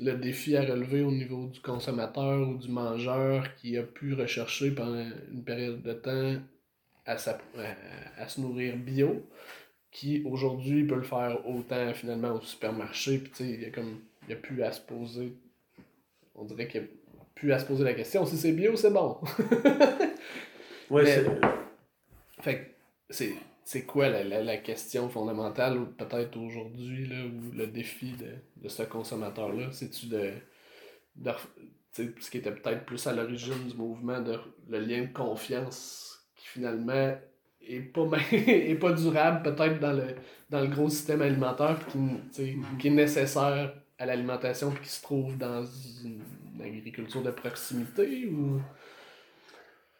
le défi à relever au niveau du consommateur ou du mangeur qui a pu rechercher pendant une période de temps à, à, se nourrir bio, qui aujourd'hui peut le faire autant finalement au supermarché, puis tu sais, il y a comme, il a plus à se poser, on dirait qu'il a plus à se poser la question, si c'est bio, c'est bon. ouais, c'est... Fait c'est c'est quoi la, la, question fondamentale, peut-être aujourd'hui, ou le défi de, de ce consommateur-là? C'est-tu de, de ce qui était peut-être plus à l'origine du mouvement, de, le lien de confiance qui finalement est pas, est pas durable peut-être dans le, dans le gros système alimentaire qui, qui est nécessaire à l'alimentation qui se trouve dans une agriculture de proximité ou...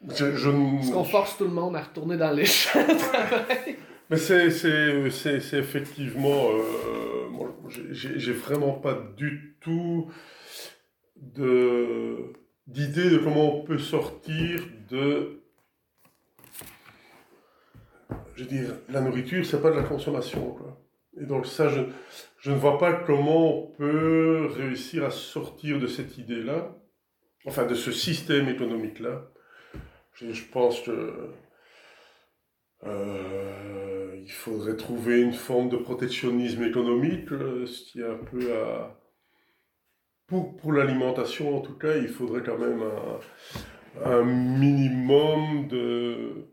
Je, je... Est-ce qu'on force tout le monde à retourner dans les champs de travail? Mais c'est, c'est, c'est, c'est effectivement. Euh, j'ai, j'ai vraiment pas du tout de, d'idée de comment on peut sortir de. Je veux dire, la nourriture, c'est pas de la consommation. Quoi. Et donc, ça, je, je ne vois pas comment on peut réussir à sortir de cette idée-là, enfin de ce système économique-là je, pense que euh, il faudrait trouver une forme de protectionnisme économique, euh, ce qui est un peu à... Pour, pour l'alimentation, en tout cas, il faudrait quand même un, un minimum de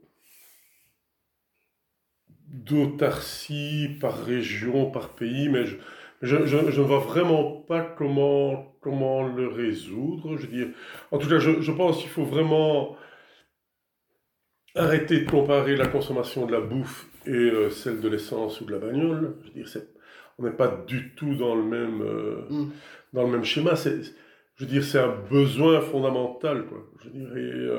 d'autarcie par région, par pays, mais je, je, je, ne vois vraiment pas comment, comment le résoudre. Je veux dire, en tout cas, je, je pense qu'il faut vraiment arrêter de comparer la consommation de la bouffe et euh, celle de l'essence ou de la bagnole. Je veux dire, c'est, on n'est pas du tout dans le même, euh, mm. dans le même schéma. C'est, je veux dire, c'est un besoin fondamental. Quoi. Je dirais,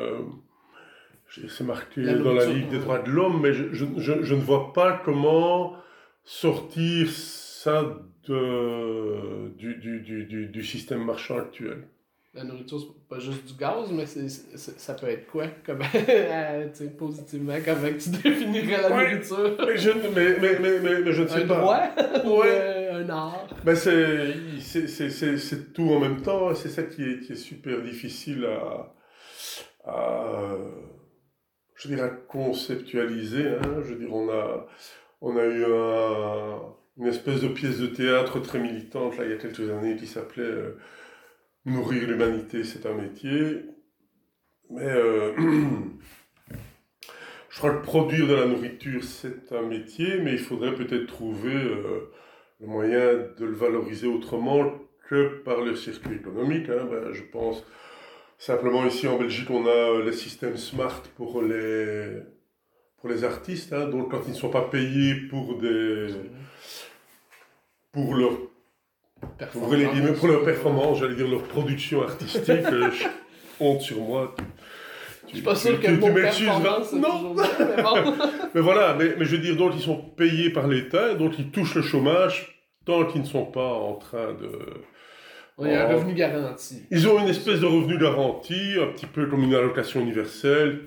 c'est marqué dans la Ligue des droits de l'homme, mais je, je, je, ne vois pas comment sortir ça de, du, du, du, du système marchand actuel. La nourriture, c'est pas juste du gaz, mais c'est, ça peut être quoi? Comme, euh, positivement, comment tu définirais la nourriture? Mais je, mais, mais, mais, mais, je ne sais un pas. Droit, ouais. Euh, un art? Ben c'est, c'est, c'est, c'est, tout en même temps, c'est ça qui est, qui est super difficile à, à je dirais, conceptualiser. Hein. Je dire, on a, on a eu un, une espèce de pièce de théâtre très militante là, il y a quelques années qui s'appelait. Euh, nourrir l'humanité, c'est un métier. Mais euh, je crois que produire de la nourriture, c'est un métier, mais il faudrait peut-être trouver euh, le moyen de le valoriser autrement que par le circuit économique. Hein. Ben, je pense simplement ici en Belgique, on a euh, les systèmes smart pour les, pour les artistes. Hein. donc quand ils ne sont pas payés pour, des, pour leur pour, les pour leur performance, j'allais dire leur production artistique, euh, honte sur moi. Je suis pas sûr que le performance Non mais, voilà, mais, mais, je veux dire, donc ils sont payés par l'État, donc ils touchent le chômage tant qu'ils ne sont pas en train de... Il y a un revenu garanti. Ils ont une espèce de revenu garanti, un petit peu comme une allocation universelle,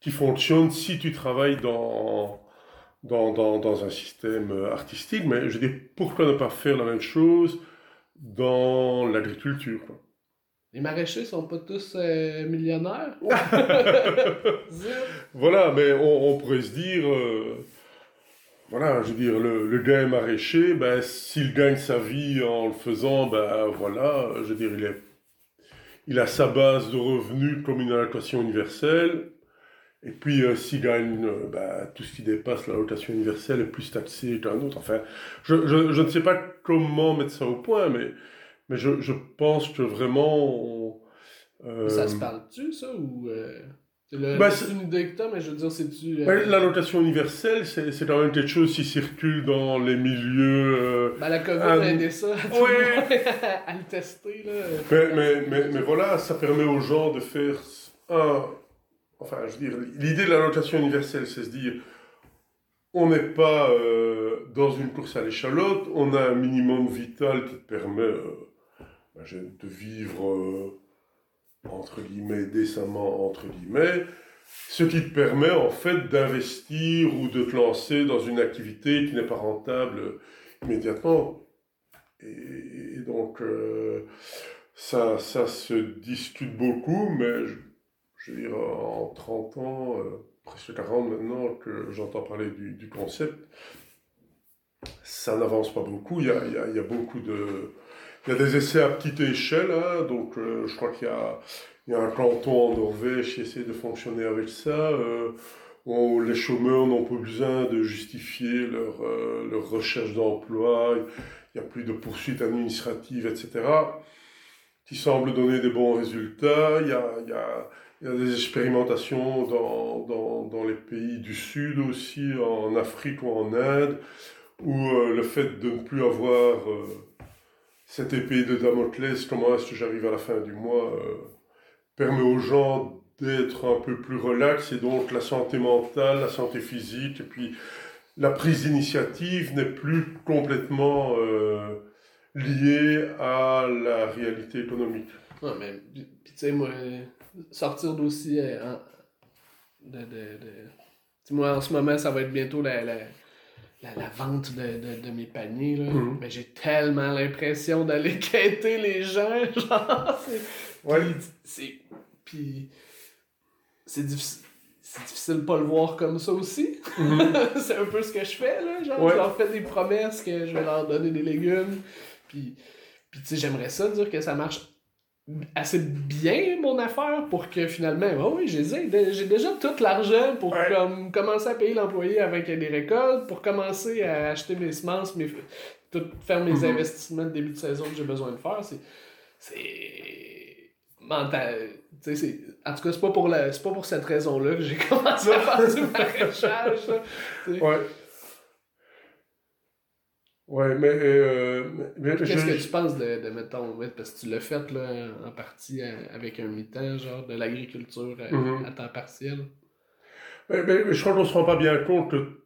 qui fonctionne si tu travailles dans dans, dans, dans, un système artistique, mais je dis pourquoi ne pas faire la même chose dans l'agriculture Les maraîchers sont pas tous euh, millionnaires? Voilà, mais on, on, pourrait se dire, euh, voilà, je veux dire, le, le gars est maraîcher, ben, s'il gagne sa vie en le faisant, ben voilà, je veux dire, il, est, il a sa base de revenus comme une allocation universelle, et puis, euh, s'il gagne euh, bah, tout ce qui dépasse la location universelle est plus taxé qu'un autre. Enfin, je, je, je, ne sais pas comment mettre ça au point, mais, mais je, je pense que vraiment. Euh... Ça se parle-tu, ça Ou. Euh... Bah, c'est une idée que t'as, mais je veux dire, c'est-tu. La location universelle, c'est quand même quelque chose qui circule dans les milieux. Bah, la COVID a aidé ça à, ouais. à le tester, là. Mais, mais, mais, mais voilà, ça permet aux gens de faire un enfin, je veux dire, l'idée de la location universelle, c'est se dire, on n'est pas euh, dans une course à l'échalote, on a un minimum vital qui te permet euh, ben, de vivre, euh, entre guillemets, décemment, entre guillemets, ce qui te permet en fait d'investir ou de te lancer dans une activité qui n'est pas rentable immédiatement. Et, donc, ça, ça se discute beaucoup, mais... Je, je veux dire, en 30 ans, euh, presque 40 maintenant que j'entends parler du, concept, ça n'avance pas beaucoup. Il y a, beaucoup de... Il y a des essais à petite échelle, hein, donc euh, je crois qu'il y a, il y a un canton en Norvège qui essaie de fonctionner avec ça, euh, les chômeurs n'ont pas besoin de justifier leur, recherche d'emploi, il n'y a plus de poursuites administratives, etc., qui semblent donner des bons résultats. Il y a il y a des expérimentations dans, dans, dans, les pays du Sud aussi, en Afrique ou en Inde, où euh, le fait de ne plus avoir euh, cette épée de Damoclès, comment est-ce que j'arrive à la fin du mois, euh, permet aux gens d'être un peu plus relax et donc la santé mentale, la santé physique et puis la prise d'initiative n'est plus complètement liée à la réalité économique. Non, mais tu sais, moi, sortir d'aussi. Euh, de, de, de... Moi, en ce moment, ça va être bientôt la, la, la, vente de, de, mes paniers. Là. Mhm. Mais j'ai tellement l'impression d'aller quêter les gens. Genre, c'est. Puis. C'est difficile. C'est difficile de pas le voir comme ça aussi. Mhm. c'est un peu ce que je fais, là. Genre, je leur fais des promesses que je vais leur donner des légumes. Puis, puis tu sais, j'aimerais ça dire que ça marche assez bien mon affaire pour que finalement, oh oui, j'ai déjà tout l'argent pour comme, commencer à payer l'employé avec des récoltes, pour commencer à acheter mes semences, mes, tout, faire mes mhm. investissements de début de saison que j'ai besoin de faire. C'est. mental. En tout cas, c'est pas, pour la... pas pour cette raison-là que j'ai commencé à faire du maraîchage. ouais. Ouais, mais. Euh, Qu'est-ce que tu penses de, de mettons, parce que tu l'as fait là, en partie euh, avec un mi-temps, genre de l'agriculture à, mm-hmm. à, temps partiel? Mais, je crois qu'on ne se rend pas bien compte que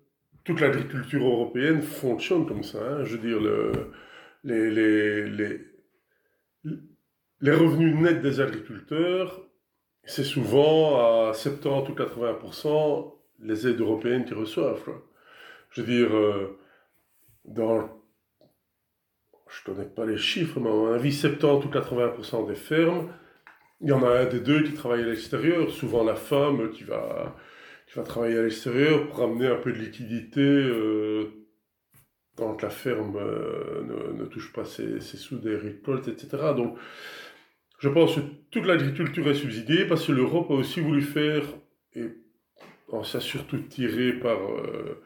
toute l'agriculture européenne fonctionne comme ça. Hein. Je veux dire, le, les, les, les, les revenus nets des agriculteurs, c'est souvent à 70 ou 80% les aides européennes qui reçoivent. Je veux dire, euh, dans, je ne connais pas les chiffres, mais à mon avis, 70 ou 80% des fermes, il y en a un des deux qui travaille à l'extérieur, souvent la femme qui va, qui va travailler à l'extérieur pour amener un peu de liquidité euh, tant que la ferme euh, ne, ne, touche pas ses, ses, sous des récoltes, etc. Donc, je pense que toute l'agriculture est subsidiée parce que l'Europe a aussi voulu faire, et on s'est surtout tiré par euh,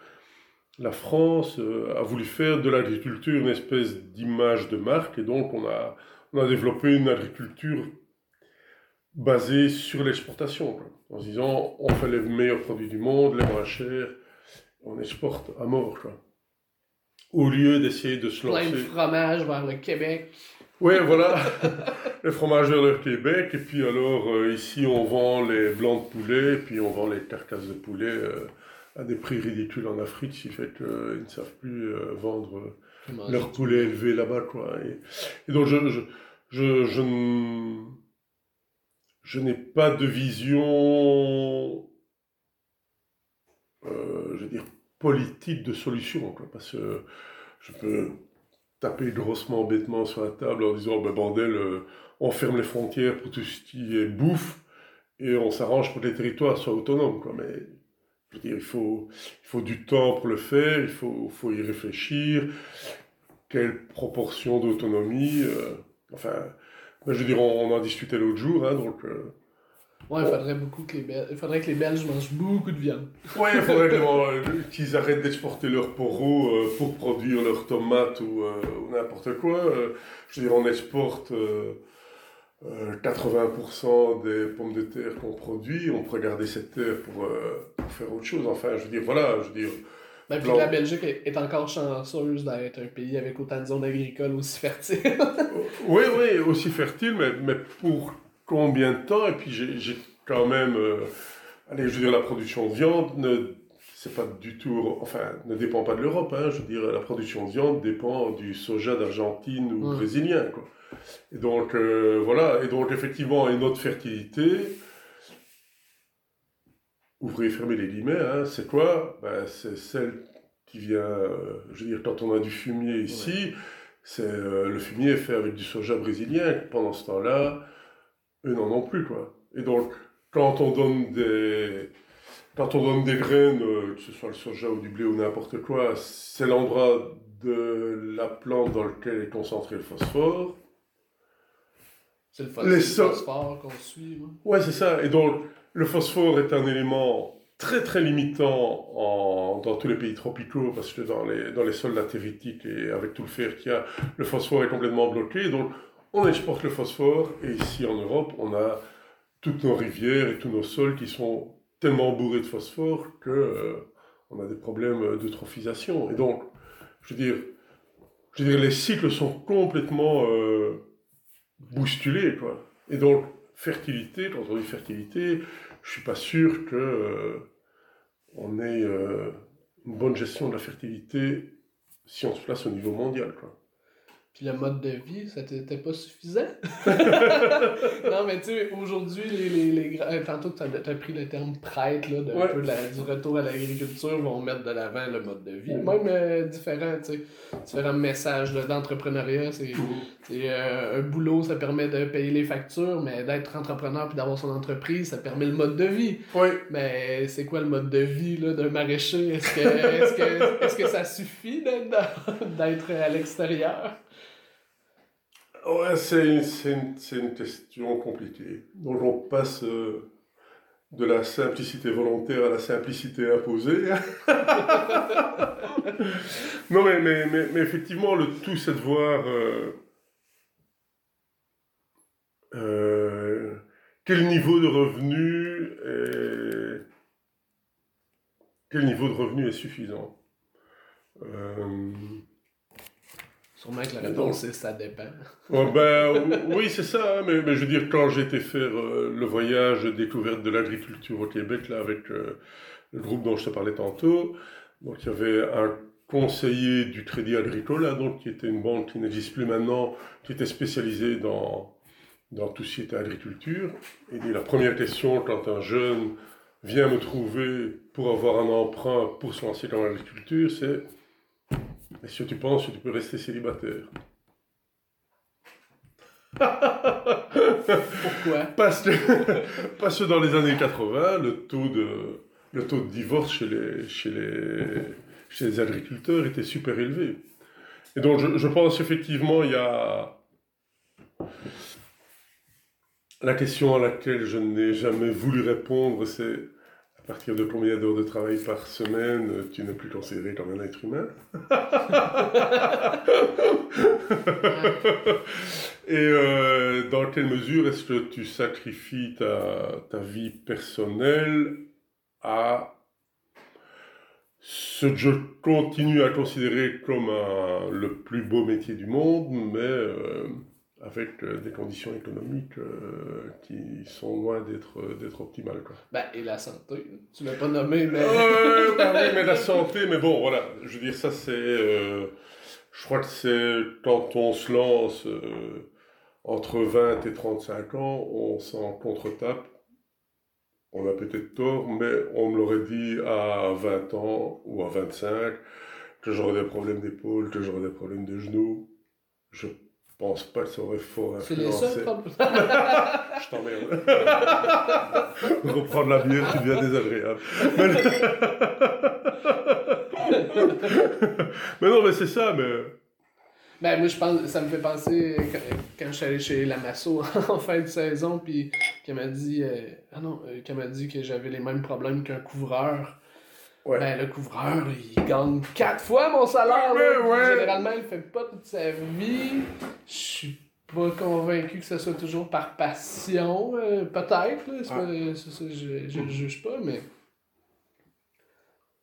la France, euh, a voulu faire de l'agriculture une espèce d'image de marque, et donc on a, on a développé une agriculture basée sur l'exportation, en se disant on fait les meilleurs produits du monde, les moins chers, on exporte à mort. Quoi. Au lieu d'essayer de se lancer. Plein de fromage vers le Québec. Oui, voilà, les fromages vers le Québec, et puis alors euh, ici on vend les blancs de poulet, et puis on vend les carcasses de poulet. Euh, à des prix ridicules en Afrique, ce qui fait qu'ils ne savent plus euh, vendre leur poulet élevé là-bas. Quoi. Et, donc, je, je, je, je, je n'ai pas de vision, euh, je veux dire, politique de solution, quoi, parce que je peux taper grossement, bêtement sur la table en disant, ben bordel, euh, on ferme les frontières pour tout ce qui est bouffe, et on s'arrange pour que les territoires soient autonomes, quoi, mais je veux dire, il faut, il faut du temps pour le faire, il faut, faut y réfléchir. Quelle proportion d'autonomie euh, Enfin, je veux dire, on, en discutait l'autre jour, hein, donc. Euh, ouais, il faudrait beaucoup que les Belges, il faudrait que les Belges mangent beaucoup de viande. Ouais, il faudrait qu'ils arrêtent d'exporter leurs poros euh, pour produire leurs tomates ou, ou n'importe quoi. je veux dire, on exporte 80% des pommes de terre qu'on produit, on pourrait garder cette terre euh, pour, faire autre chose. Enfin, je veux dire, voilà, je veux dire. Ben, puis la Belgique est encore chanceuse d'être un pays avec autant de zones agricoles aussi fertiles. oui, oui, aussi fertiles, mais, mais pour combien de temps? Et puis j'ai quand même. Euh, allez, je veux dire, la production de viande ne. C'est pas du tout, enfin, ne dépend pas de l'Europe. Hein, je veux dire, la production de viande dépend du soja d'Argentine ou brésilien. Quoi. Et donc, euh, voilà. Et donc, effectivement, une autre fertilité, ouvrez et fermez les guillemets, hein, c'est quoi? Ben, C'est celle qui vient, euh, je veux dire, quand on a du fumier ici, c'est euh, le fumier est fait avec du soja brésilien. Pendant ce temps-là, eux n'en ont plus, quoi. Et donc, quand on donne des, quand on donne des graines, que ce soit le soja ou du blé ou n'importe quoi, c'est l'endroit de la plante dans lequel est concentré le phosphore. C'est le, phosphore qu'on suit. Ouais, c'est ça. Et donc, le phosphore est un élément très très limitant en, dans tous les pays tropicaux parce que dans les, dans les sols latéritiques et avec tout le fer qu'il y a, le phosphore est complètement bloqué. Donc, on exporte le phosphore et ici en Europe, on a toutes nos rivières et tous nos sols qui sont tellement bourrés de phosphore que euh, on a des problèmes d'eutrophisation. Et donc, je veux dire, je veux dire, les cycles sont complètement euh, bousculé, quoi. Et donc, fertilité, quand on dit fertilité, je suis pas sûr que euh, on ait euh, une bonne gestion de la fertilité si on se place au niveau mondial, quoi. Puis le mode de vie, ça t'était pas suffisant? non, mais tu sais, aujourd'hui, les, les, les, euh, tantôt que tu as, pris le terme prêtre, là, de, peu du retour à l'agriculture, vont mettre de l'avant le mode de vie. Même euh, différent, tu sais, différents messages d'entrepreneuriat. C'est euh, un boulot, ça permet de payer les factures, mais d'être entrepreneur puis d'avoir son entreprise, ça permet le mode de vie. Oui. Mais c'est quoi le mode de vie d'un maraîcher? Est-ce que, est -ce que, est -ce que ça suffit d'être à l'extérieur? Ouais, c'est une, une, question compliquée. Donc on passe euh, de la simplicité volontaire à la simplicité imposée. non, mais, mais, mais, effectivement, le tout, c'est de voir... Euh, euh, quel niveau de revenu est, quel niveau de revenu est suffisant. Sûrement que la réponse ça dépend. ben, oui, c'est ça, hein, mais, mais, je veux dire, quand j'ai été faire euh, le voyage de découverte de l'agriculture au Québec, là, avec euh, le groupe dont je te parlais tantôt, donc il y avait un conseiller du Crédit Agricole, là, donc, qui était une banque qui n'existe plus maintenant, qui était spécialisée dans, dans tout ce qui était agriculture. Et la première question, quand un jeune vient me trouver pour avoir un emprunt pour se lancer dans l'agriculture, c'est est-ce que tu penses que tu peux rester célibataire Pourquoi? Parce que, parce que dans les années 80, le taux de, le taux de divorce chez les, chez, les, chez les agriculteurs était super élevé. Et donc je, je pense effectivement il y a... La question à laquelle je n'ai jamais voulu répondre, c'est à partir de combien d'heures de travail par semaine tu n'es plus considéré comme un être humain? Et euh, dans quelle mesure est-ce que tu sacrifies ta, ta, vie personnelle à ce que je continue à considérer comme le plus beau métier du monde, mais euh, avec euh, des conditions économiques euh, qui sont loin d'être euh, d'être optimales quoi. Ben, et la santé, tu l'as pas nommé mais ben oui, mais la santé mais bon voilà, je veux dire ça c'est je crois que c'est quand on se lance entre 20 et 35 ans, on s'en contre-tape. On a peut-être tort, mais on me l'aurait dit à 20 ans ou à 25 que j'aurais des problèmes d'épaule, que j'aurais des problèmes de genoux. Je pense pas que ça aurait fort influencé. C'est les seuls problèmes. Je t'emmerde. Reprendre la bière, tu deviens désagréable. mais non, mais c'est ça, mais... Ben, moi, je pense, ça me fait penser quand, je suis allé chez Lamasso en fin de saison, puis qu'elle m'a dit, euh, ah non, euh, qu'elle m'a dit que j'avais les mêmes problèmes qu'un couvreur. Ben, le couvreur, il gagne quatre fois mon salaire. Généralement, il fait pas toute sa vie. Je suis pas convaincu que ce soit toujours par passion. Euh, peut-être, je, je le juge pas, mais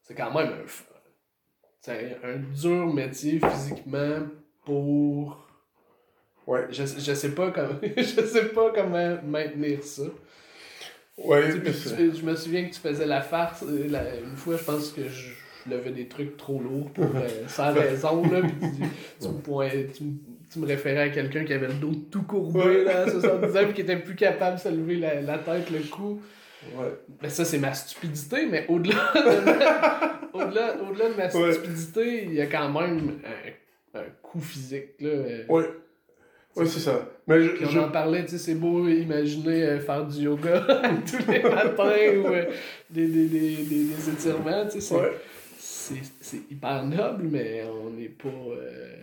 c'est quand même un, un dur métier physiquement pour. Ouais. Je, je sais pas comment je sais pas comment maintenir ça. Ouais, je me souviens que tu faisais la farce. Euh, une fois, je pense que je, levais des trucs trop lourds pour, euh, sans raison. Là, tu, me tu, me référais à quelqu'un qui avait le dos tout courbé là, à 70 ans et qui était plus capable de se lever la, la tête, le cou. Ouais. Mais ça, c'est ma stupidité, mais au-delà de, au-delà, au-delà de ma stupidité, il y a quand même un, un coup physique. Là. Ouais. Oui, c'est ça. Mais je, on en parlait, tu sais, c'est beau imaginer euh, faire du yoga tous les matins ou euh, des, des, des, des, étirements, tu sais. C'est, c'est, hyper noble, mais on n'est pas euh,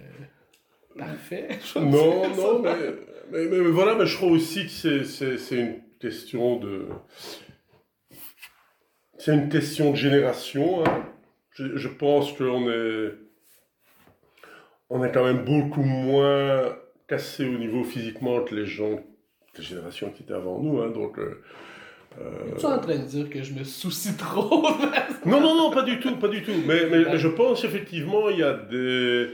parfait. Non, non, mais, mais, mais, voilà, mais je crois aussi que c'est, c'est, c'est une question de. C'est une question de génération. Hein. Je, je pense qu'on est. On est quand même beaucoup moins cassé au niveau physiquement que les gens, les générations qui étaient avant nous. Hein, donc, euh, euh... Tu es en train de dire que je me soucie trop Non, non, non, pas du tout, pas du tout. Mais, mais, je pense effectivement, il y a des.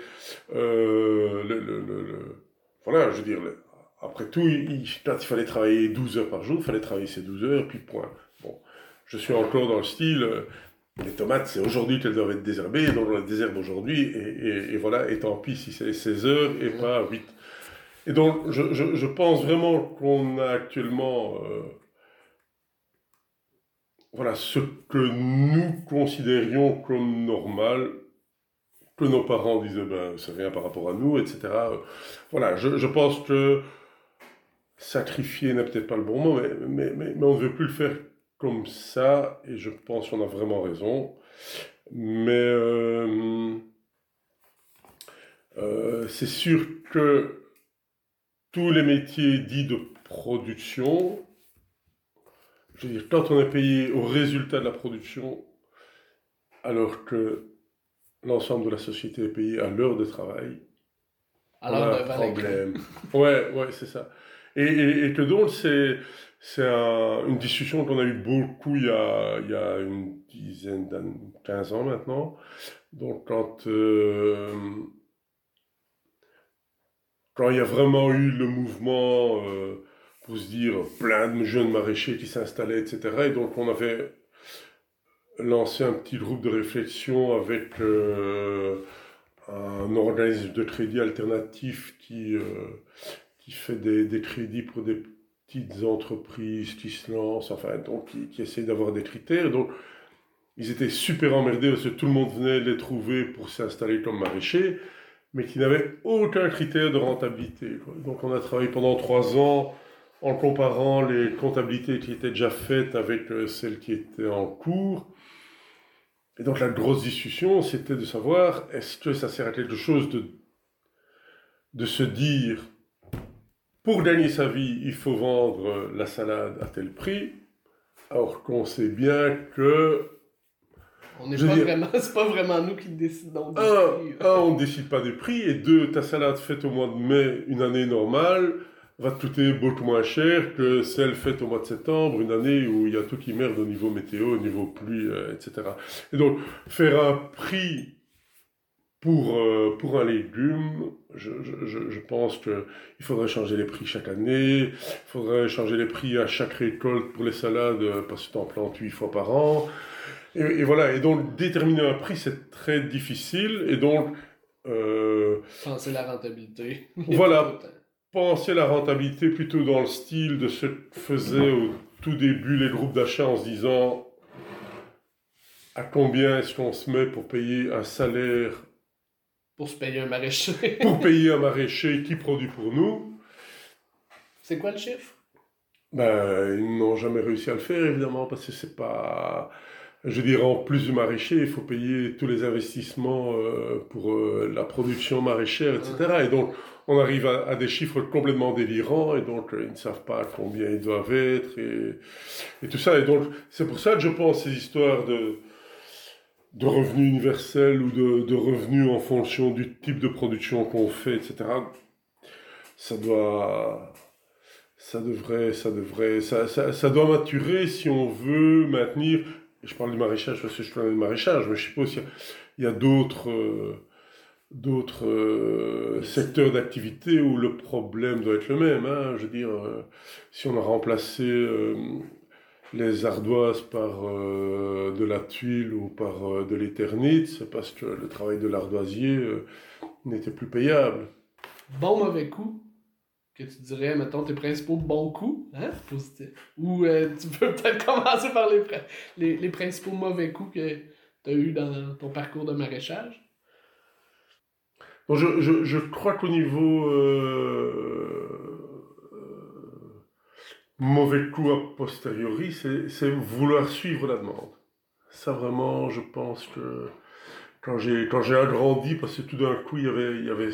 Euh, le, le, le, voilà, je veux dire, après tout, il, quand il fallait travailler 12 heures par jour, il fallait travailler ces 12 heures, puis point. Bon, je suis encore dans le style. Euh, les tomates, c'est aujourd'hui qu'elles doivent être désherbées, donc on les désherbe aujourd'hui, et, et, et, voilà, et tant pis si c'est 16 heures et pas 8. Et donc, je, pense vraiment qu'on a actuellement euh, voilà, ce que nous considérions comme normal, que nos parents disaient, ben, c'est rien par rapport à nous, etc. Voilà, je, pense que sacrifier n'est peut-être pas le bon mot, mais, on ne veut plus le faire comme ça, et je pense qu'on a vraiment raison. Mais euh, euh, c'est sûr que tous les métiers dits de production, je veux dire, quand on est payé au résultat de la production, alors que l'ensemble de la société est payé à l'heure de travail, alors on a un problème. ouais, ouais, c'est ça. Et, que donc, c'est, c'est une discussion qu'on a eu beaucoup il y a, il y a une dizaine d'années, 15 ans maintenant. Donc, quand, euh, quand il y a vraiment eu le mouvement, euh, pour se dire, plein de jeunes maraîchers qui s'installaient, etc. Et donc, on avait lancé un petit groupe de réflexion avec euh, un organisme de crédit alternatif qui, euh, qui fait des, des, crédits pour des petites entreprises qui se lancent, enfin, donc qui, qui essayent d'avoir des critères. Donc, ils étaient super emmerdés parce que tout le monde venait les trouver pour s'installer comme maraîchers, mais qui n'avaient aucun critère de rentabilité. Donc, on a travaillé pendant trois ans en comparant les comptabilités qui étaient déjà faites avec euh, celles qui étaient en cours. Et donc la grosse discussion, c'était de savoir, est-ce que ça sert à quelque chose de, de se dire, pour gagner sa vie, il faut vendre la salade à tel prix, alors qu'on sait bien que... On n'est pas vraiment, c'est pas vraiment nous qui décidons prix. Un, on ne décide pas du prix, et deux, ta salade faite au mois de mai, une année normale, va te coûter beaucoup moins cher que celle faite au mois de septembre, une année où il y a tout qui merde au niveau météo, au niveau pluie, euh, etc. Et donc, faire un prix pour, euh, pour un légume, je, je, je pense qu'il faudrait changer les prix chaque année, il faudrait changer les prix à chaque récolte pour les salades, euh, parce que tu en plantes huit fois par an. Et, et, voilà, et donc déterminer un prix, c'est très difficile, et donc... Euh, Penser la rentabilité. Voilà. penser la rentabilité plutôt dans le style de ce que faisaient au tout début les groupes d'achat en se disant à combien est-ce qu'on se met pour payer un salaire pour se payer un maraîcher pour payer un maraîcher qui produit pour nous. C'est quoi le chiffre? Ben ils n'ont jamais réussi à le faire évidemment parce que c'est pas je dirais en plus du maraîcher, il faut payer tous les investissements euh, pour euh, la production maraîchère, etc. Et donc, on arrive à, des chiffres complètement délirants et donc euh, ils ne savent pas combien ils doivent être et, et tout ça. Et donc c'est pour ça que je pense ces histoires de, de revenus universels ou de, de revenus en fonction du type de production qu'on fait, etc. Ça doit, ça devrait, ça devrait, ça, ça, ça, doit maturer si on veut maintenir. Je parle du maraîchage parce que je parle du maraîchage, mais je suppose qu'il y a, d'autres. Euh, d'autres euh, secteurs d'activité où le problème doit être le même. Hein. Je veux dire, euh, si on a remplacé euh, les ardoises par de la tuile ou par de l'éternite, c'est parce que le travail de l'ardoisier n'était plus payable. Bon mauvais coup que tu dirais, mettons, tes principaux bons coups, hein, positif. Ou tu peux peut-être commencer par les, les, principaux mauvais coups que tu as eu dans ton parcours de maraîchage? Je, je, je, crois qu'au niveau euh, euh, mauvais coup a posteriori, c'est vouloir suivre la demande. Ça vraiment, je pense que quand j'ai agrandi, parce que tout d'un coup il y avait il y avait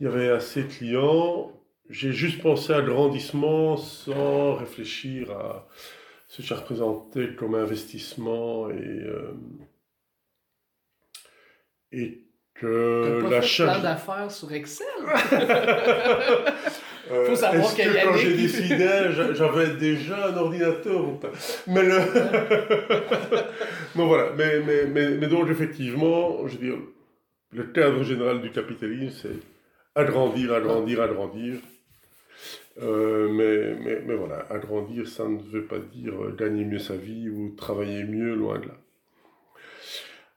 il y avait assez de clients, j'ai juste pensé à agrandissement sans réfléchir à ce que ça représentait comme investissement et euh, et que la charge. d'affaires sur Excel? Euh, Faut savoir que quand j'ai décidé, j'avais déjà un ordinateur. Mais le. non, voilà. Mais, mais, mais, mais, donc, effectivement, je veux dire, le cadre général du capitalisme, c'est agrandir, agrandir, agrandir. Euh, mais, mais, mais voilà, agrandir, ça ne veut pas dire gagner mieux sa vie ou travailler mieux, loin de là.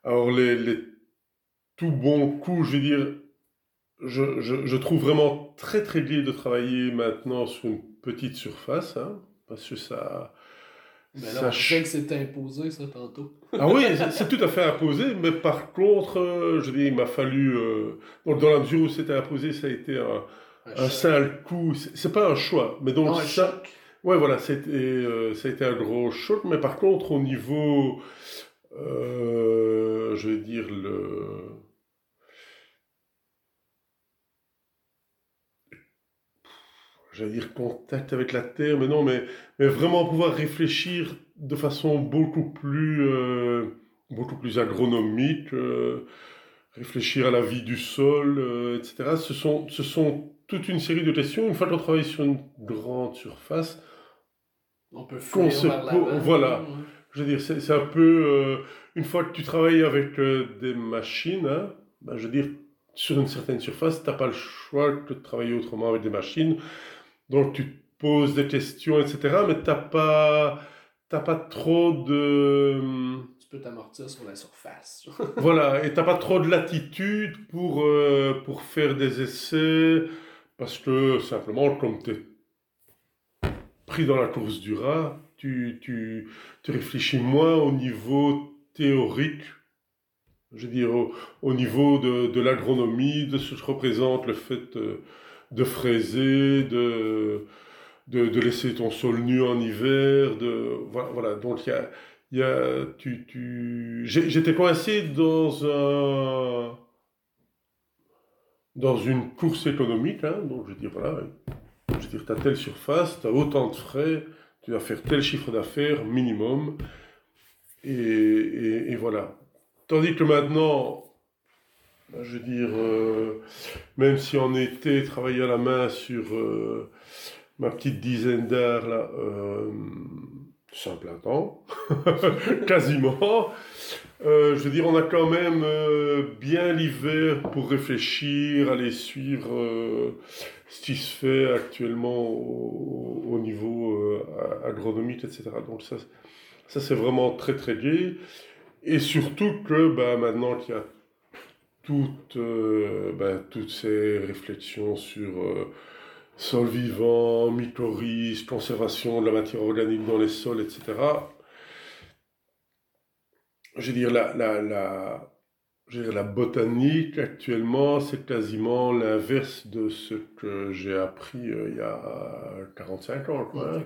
Alors, les, les tout bon coup, je veux dire, je, je, je, trouve vraiment très très gai de travailler maintenant sur une petite surface, hein, parce que ça... Mais alors, ça que c'est imposé, ça, tantôt. Ah oui, c'est tout à fait imposé, mais par contre, euh, je veux dire, il m'a fallu... Euh, donc, dans la mesure où c'était imposé, ça a été un, un, sale coup. C'est pas un choix, mais donc ça... Ouais, voilà, c'était, euh, ça a été un gros choc, mais par contre, au niveau... Euh, je vais dire le j'allais dire contact avec la terre, mais non, mais, mais vraiment pouvoir réfléchir de façon beaucoup plus, euh, beaucoup plus agronomique, euh, réfléchir à la vie du sol, etc. Ce sont, ce sont toute une série de questions. Une fois qu'on travaille sur une grande surface, on peut faire Voilà. Je veux dire, c'est un peu. une fois que tu travailles avec des machines, hein, ben, je veux dire, sur une certaine surface, tu n'as pas le choix de travailler autrement avec des machines. Donc tu te poses des questions, etc. Mais tu n'as pas, pas trop de... Tu peux t'amortir sur la surface. voilà, et tu n'as pas trop de latitude pour, euh, pour faire des essais, parce que simplement, comme tu es pris dans la course du rat, tu, tu, tu réfléchis moins au niveau théorique je veux dire, au, niveau de, de l'agronomie, de ce que représente le fait euh, de fraiser, de, de, laisser ton sol nu en hiver, de, voilà, donc il y a, y a, tu, tu... j'étais coincé dans un, dans une course économique, hein, donc je veux dire, voilà, je veux dire, tu as telle surface, tu as autant de frais, tu vas faire tel chiffre d'affaires minimum, et, voilà. Tandis que maintenant, ben, je veux dire, euh, même si on était travaillé à la main sur euh, ma petite dizaine d'heures, là, euh, c'est un plein temps, quasiment. je veux dire, on a quand même bien l'hiver pour réfléchir, aller suivre ce qui se fait actuellement au, niveau agronomique, etc. Donc ça, ça c'est vraiment très très gai. Et surtout que bah, maintenant qu'il y a toutes, euh, bah, toutes ces réflexions sur sol vivant, mycorhizes, conservation de la matière organique dans les sols, etc., je veux dire, la, la, la, je veux dire, la botanique actuellement, c'est quasiment l'inverse de ce que j'ai appris euh, il y a 45 ans. Hein.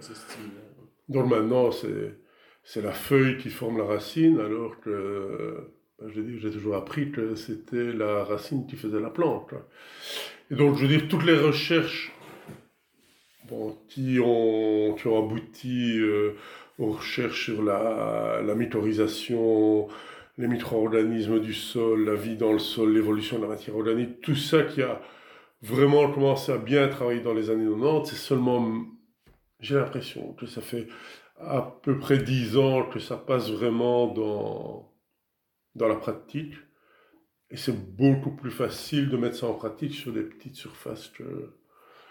Donc maintenant, c'est c'est la feuille qui forme la racine, alors que ben, j'ai toujours appris que c'était la racine qui faisait la plante. Et donc, je veux dire, toutes les recherches qui, ont, abouti euh, aux recherches sur la, la mycorhisation, les micro-organismes du sol, la vie dans le sol, l'évolution de la matière organique, tout ça qui a vraiment commencé à bien travailler dans les années 90, c'est seulement, j'ai l'impression que ça fait à peu près dix ans que ça passe vraiment dans, dans la pratique. Et c'est beaucoup plus facile de mettre ça en pratique sur des petites surfaces que...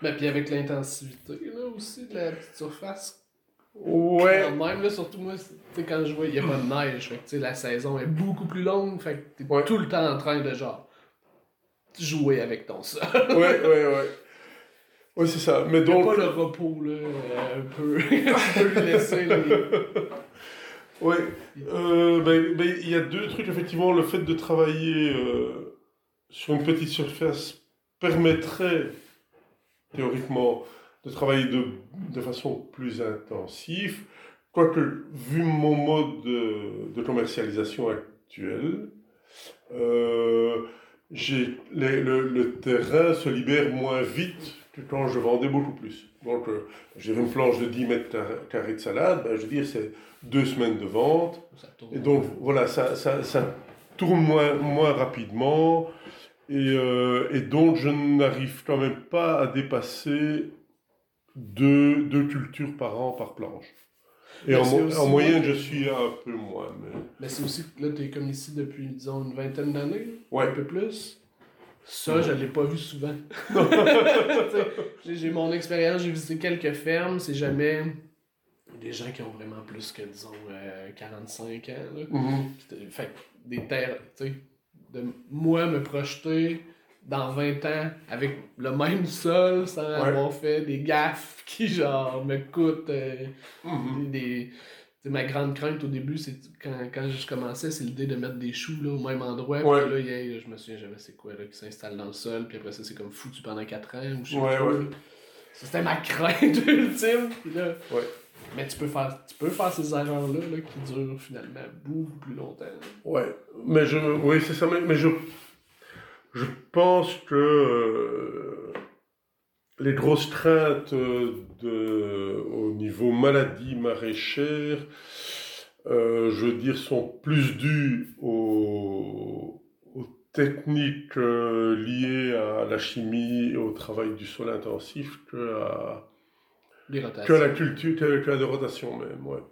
Mais puis avec l'intensité là, aussi de la petite surface. Ouais. même, là, surtout moi, quand je vois, il n'y a pas de neige. Fait que, la saison est beaucoup plus longue. Fait que t'es tout le temps en train de genre jouer avec ton sol. ouais, ouais, ouais. Oui, c'est ça. Mais donc. pas le repos, là, un peu. tu peux lui laisser. Oui. Euh, ben, ben, il y a deux trucs, effectivement. Le fait de travailler euh, sur une petite surface permettrait, théoriquement, de travailler de, de façon plus intensive. Quoique, vu mon mode de, de commercialisation actuel, euh, le, le terrain se libère moins vite quand je vendais beaucoup plus. Donc, euh, j'ai une planche de 10 mètres carrés de salade, ben, je veux dire, c'est deux semaines de vente. Et donc, voilà, ça, ça, ça, tourne moins, moins rapidement. Et, euh, et donc, je n'arrive quand même pas à dépasser deux, deux cultures par an par planche. Et en, en, moyenne, je suis un peu moins. Mais, mais c'est aussi, là, tu es comme ici depuis, disons, une vingtaine d'années, ouais. un peu plus? Ça, je ne l'ai pas vu souvent. j'ai mon expérience, j'ai visité quelques fermes, c'est jamais des gens qui ont vraiment plus que, disons, 45 euh, ans. Mm-hmm. Fait des terres, tu sais, de moi me projeter dans 20 ans avec le même sol sans avoir fait des gaffes qui, genre, me coûtent euh, des ma grande crainte au début, c'est quand, quand je commençais, c'est l'idée de mettre des choux là, au même endroit. Puis là, y a, je me souviens jamais c'est quoi, là, qui s'installe dans le sol. Puis après ça, c'est comme foutu pendant 4 ans. Ou je sais ouais, ouais. C'était ma crainte ultime. Puis là, ouais. Mais tu peux faire, tu peux faire ces erreurs-là là, qui durent finalement beaucoup plus longtemps. Ouais, mais je, oui, c'est ça. Mais, je, je pense que euh, les grosses craintes de, au niveau maladie maraîchère, euh, je veux dire, sont plus dues au, techniques euh, liées à la chimie et au travail du sol intensif que que la culture, que, à des rotations même. Ouais.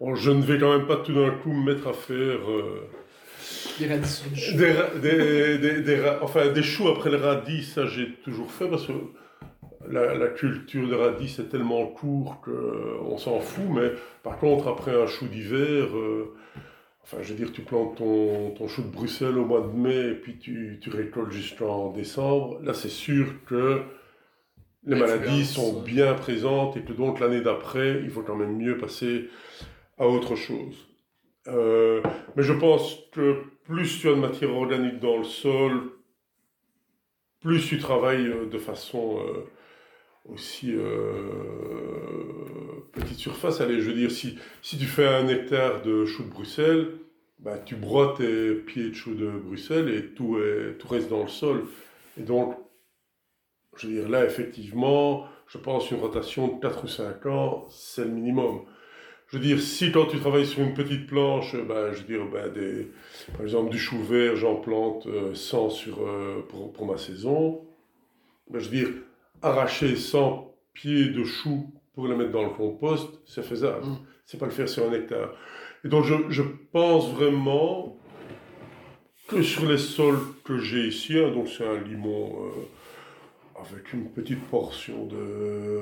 Bon, je ne vais quand même pas tout d'un coup me mettre à faire. des radis des, des, des, enfin, des choux après le radis, ça j'ai toujours fait parce que la, culture de radis est tellement court qu'on s'en fout, mais par contre, après un chou d'hiver, euh, enfin, je veux dire, tu plantes ton, ton, chou de Bruxelles au mois de mai et puis tu, tu récoltes jusqu'en décembre, là, c'est sûr que les maladies sont bien présentes et que donc l'année d'après, il faut quand même mieux passer à autre chose. Euh, mais je pense que plus tu as de matière organique dans le sol, plus tu travailles euh, de façon aussi euh, petite surface. Allez, je veux dire, si, si tu fais un hectare de choux de Bruxelles, bah, tu broies tes pieds de choux de Bruxelles et tout, est, tout reste dans le sol. Et donc, je veux dire, là, effectivement, je pense une rotation de 4 ou 5 ans, c'est le minimum. Je veux dire, si quand tu travailles sur une petite planche, bah, je veux dire, bah, des, par exemple, du chou vert, j'en plante 100 euh, sur, euh, pour, pour, ma saison, bah, je veux dire, arracher 100 pieds de choux pour les mettre dans le compost, c'est faisable. Mm. C'est pas le faire sur un hectare. Et donc, je, je pense vraiment que sur les sols que j'ai ici, hein, donc c'est un limon euh, avec une petite portion de,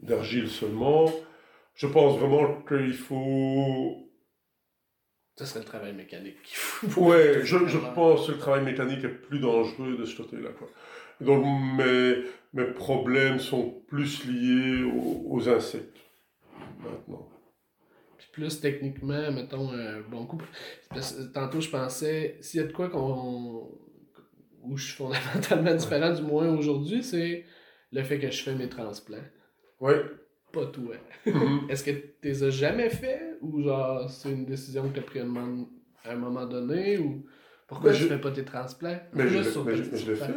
d'argile seulement, je pense vraiment qu'il faut. Ça serait le travail mécanique. ouais, je, je pense que le travail mécanique est plus dangereux de ce côté-là. Donc mes, mes problèmes sont plus liés aux, insectes maintenant. Puis plus techniquement, mettons, un bon coup. tantôt, je pensais, s'il y a de quoi qu'on. Où je suis fondamentalement différent, du moins aujourd'hui, c'est le fait que je fais mes transplants. Oui. Pas tout, hein. Mm-hmm. Est-ce que tu les as jamais fait ou genre c'est une décision que tu as prise à un moment donné ou pourquoi je... fais pas tes transplants? Mais je, je l'ai fait.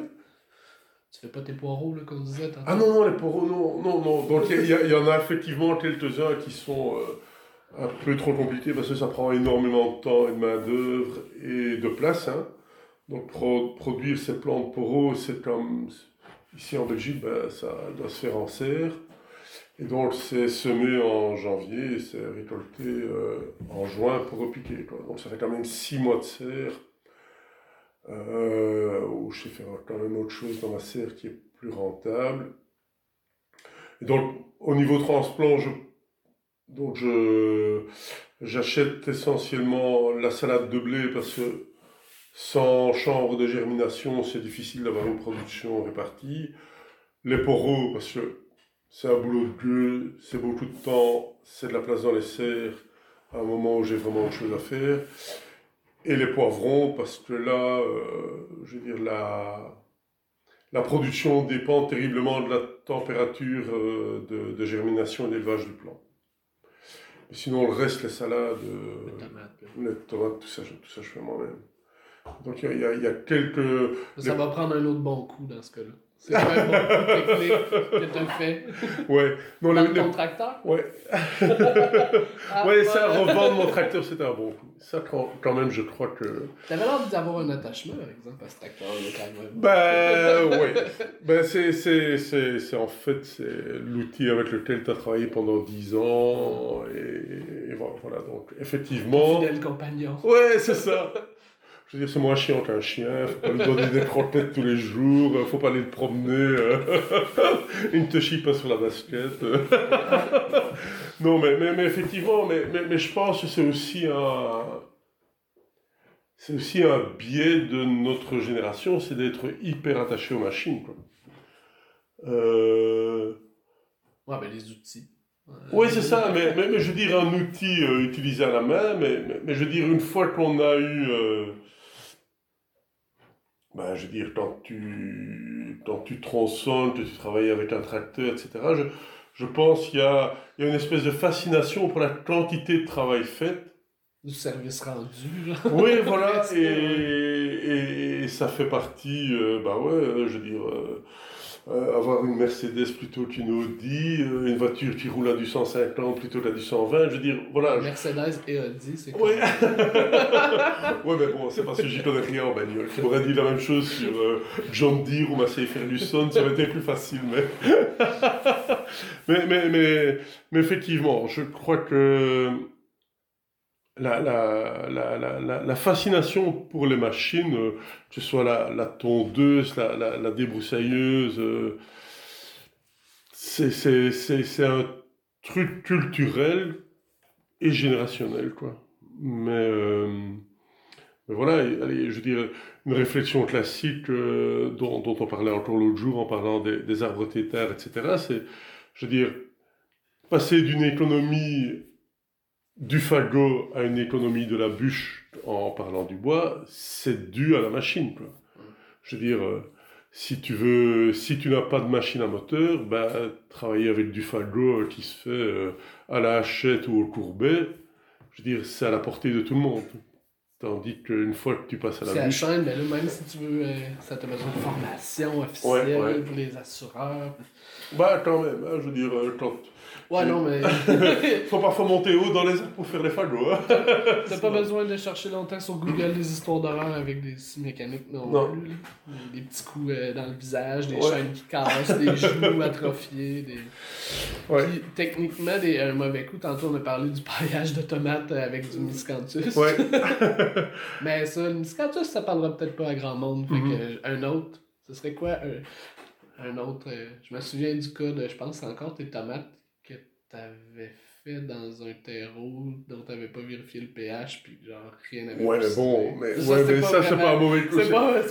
Tu fais pas tes poireaux, là, comme on disait Ah non, non, les poireaux, non, non, non. Donc il y, y, en a effectivement quelques-uns qui sont euh, un peu trop compliqués parce que ça prend énormément de temps et de main-d'œuvre et de place. Hein. Donc produire ces plants de poireaux, c'est comme. Ici en Belgique, ben, ça doit se faire en serre. Et donc c'est semé en janvier et c'est récolté euh, en juin pour repiquer. Quoi. Donc ça fait quand même six mois de serre euh, ou je sais faire quand même autre chose dans ma serre qui est plus rentable. Et donc, au niveau transplant, je, donc je, j'achète essentiellement la salade de blé parce que sans chambre de germination, c'est difficile d'avoir une production répartie. Les poros, parce que c'est un boulot de gueule, c'est beaucoup de temps, c'est de la place dans les serres à un moment où j'ai vraiment autre chose à faire. Et les poivrons, parce que là, euh, je veux dire, la, la production dépend terriblement de la température euh, de, de, germination et d'élevage du plant. Mais sinon, le reste, les salades, euh, les tomates, tout ça, tout ça, je fais moi-même. Donc il y, a, quelques... Ça va prendre un autre bon coup dans ce cas-là. C'est pas un bon technique que tu as fait. Ouais. Non, Dans le, ton tracteur? Ouais. ah, ouais, ça, revendre mon tracteur, c'était un bon coup. Ça, quand, même, je crois que. T'avais l'air d'avoir un attachement, par exemple, à ce tracteur-là, quand même. Ben, ouais. Ben, c'est, c'est, c'est, c'est en fait, c'est l'outil avec lequel tu as travaillé pendant 10 ans. Et, et voilà, donc, effectivement. Fidèle compagnon. Ouais, c'est ça. Je veux dire, c'est moins chiant qu'un chien, faut pas lui donner des croquettes tous les jours, faut pas aller le promener, euh, il ne te chie pas sur la basket. non, mais, mais, mais, effectivement, mais, mais, je pense que c'est aussi un... C'est aussi un biais de notre génération, c'est d'être hyper attaché aux machines. Quoi. Euh... Ouais, mais les outils. Oui, c'est ça, mais, mais, je veux dire un outil euh, utilisé à la main, mais, mais, je veux dire une fois qu'on a eu euh, ben, je veux dire, quand tu, quand tu tronçonnes, que tu travailles avec un tracteur, etc., je, je pense qu'il y a, il y a une espèce de fascination pour la quantité de travail fait. Du service rendu. Oui, voilà, et, et, ça fait partie, euh, bah ouais, je veux dire, euh, euh, avoir une Mercedes plutôt qu'une Audi, euh, une voiture qui roule à du 150 plutôt qu'à du 120. Je veux dire, voilà. Mercedes et Audi, c'est quoi Ouais. ouais, mais bon, c'est parce que j'y connais rien en bagnole. Tu m'aurais dit la même chose sur euh, John Deere ou Massey Ferguson, ça aurait été plus facile, mais... mais, mais, mais, mais effectivement, je crois que la, la, la, la, fascination pour les machines, euh, que ce soit la, tondeuse, la, débroussailleuse, euh, c'est un truc culturel et générationnel, quoi. Mais, euh, voilà, allez, je veux dire, une réflexion classique dont, dont, on parlait encore l'autre jour en parlant des, des arbres thétaires, etc., c'est, je veux dire, passer d'une économie du fagot à une économie de la bûche en parlant du bois, c'est dû à la machine. Quoi. Je veux dire, euh, si tu veux, si tu n'as pas de machine à moteur, ben, travailler avec du fagot qui se fait euh, à la hachette ou au courbet, je veux dire, c'est à la portée de tout le monde. Tandis qu'une fois que tu passes à la bûche... C'est la chaîne, mais là, même si tu veux, euh, ça te besoin de formation officielle pour les assureurs. Bah, quand même, hein, je veux dire, quand Ouais, non, mais. Faut parfois monter haut dans les airs pour faire les fagots. Hein. T'as pas besoin de chercher longtemps sur Google des histoires d'horreur avec des scies mécaniques non, non. Plus, Des petits coups euh, dans le visage, des chaînes qui cassent, des genoux atrophiés. Des... Ouais. Puis, techniquement, des, un mauvais coup, tantôt on a parlé du paillage de tomates avec du miscanthus. Ouais. mais ça, le miscanthus, ça parlera peut-être pas à grand monde. Fait mm-hmm. que, un autre, ce serait quoi un, un autre. Euh, je me souviens du cas de, je pense, encore tes tomates t'avais fait dans un terreau dont t'avais pas vérifié le pH, puis genre rien n'avait Ouais, mais bon, mais ça, ouais, mais ça c'est pas un mauvais coup.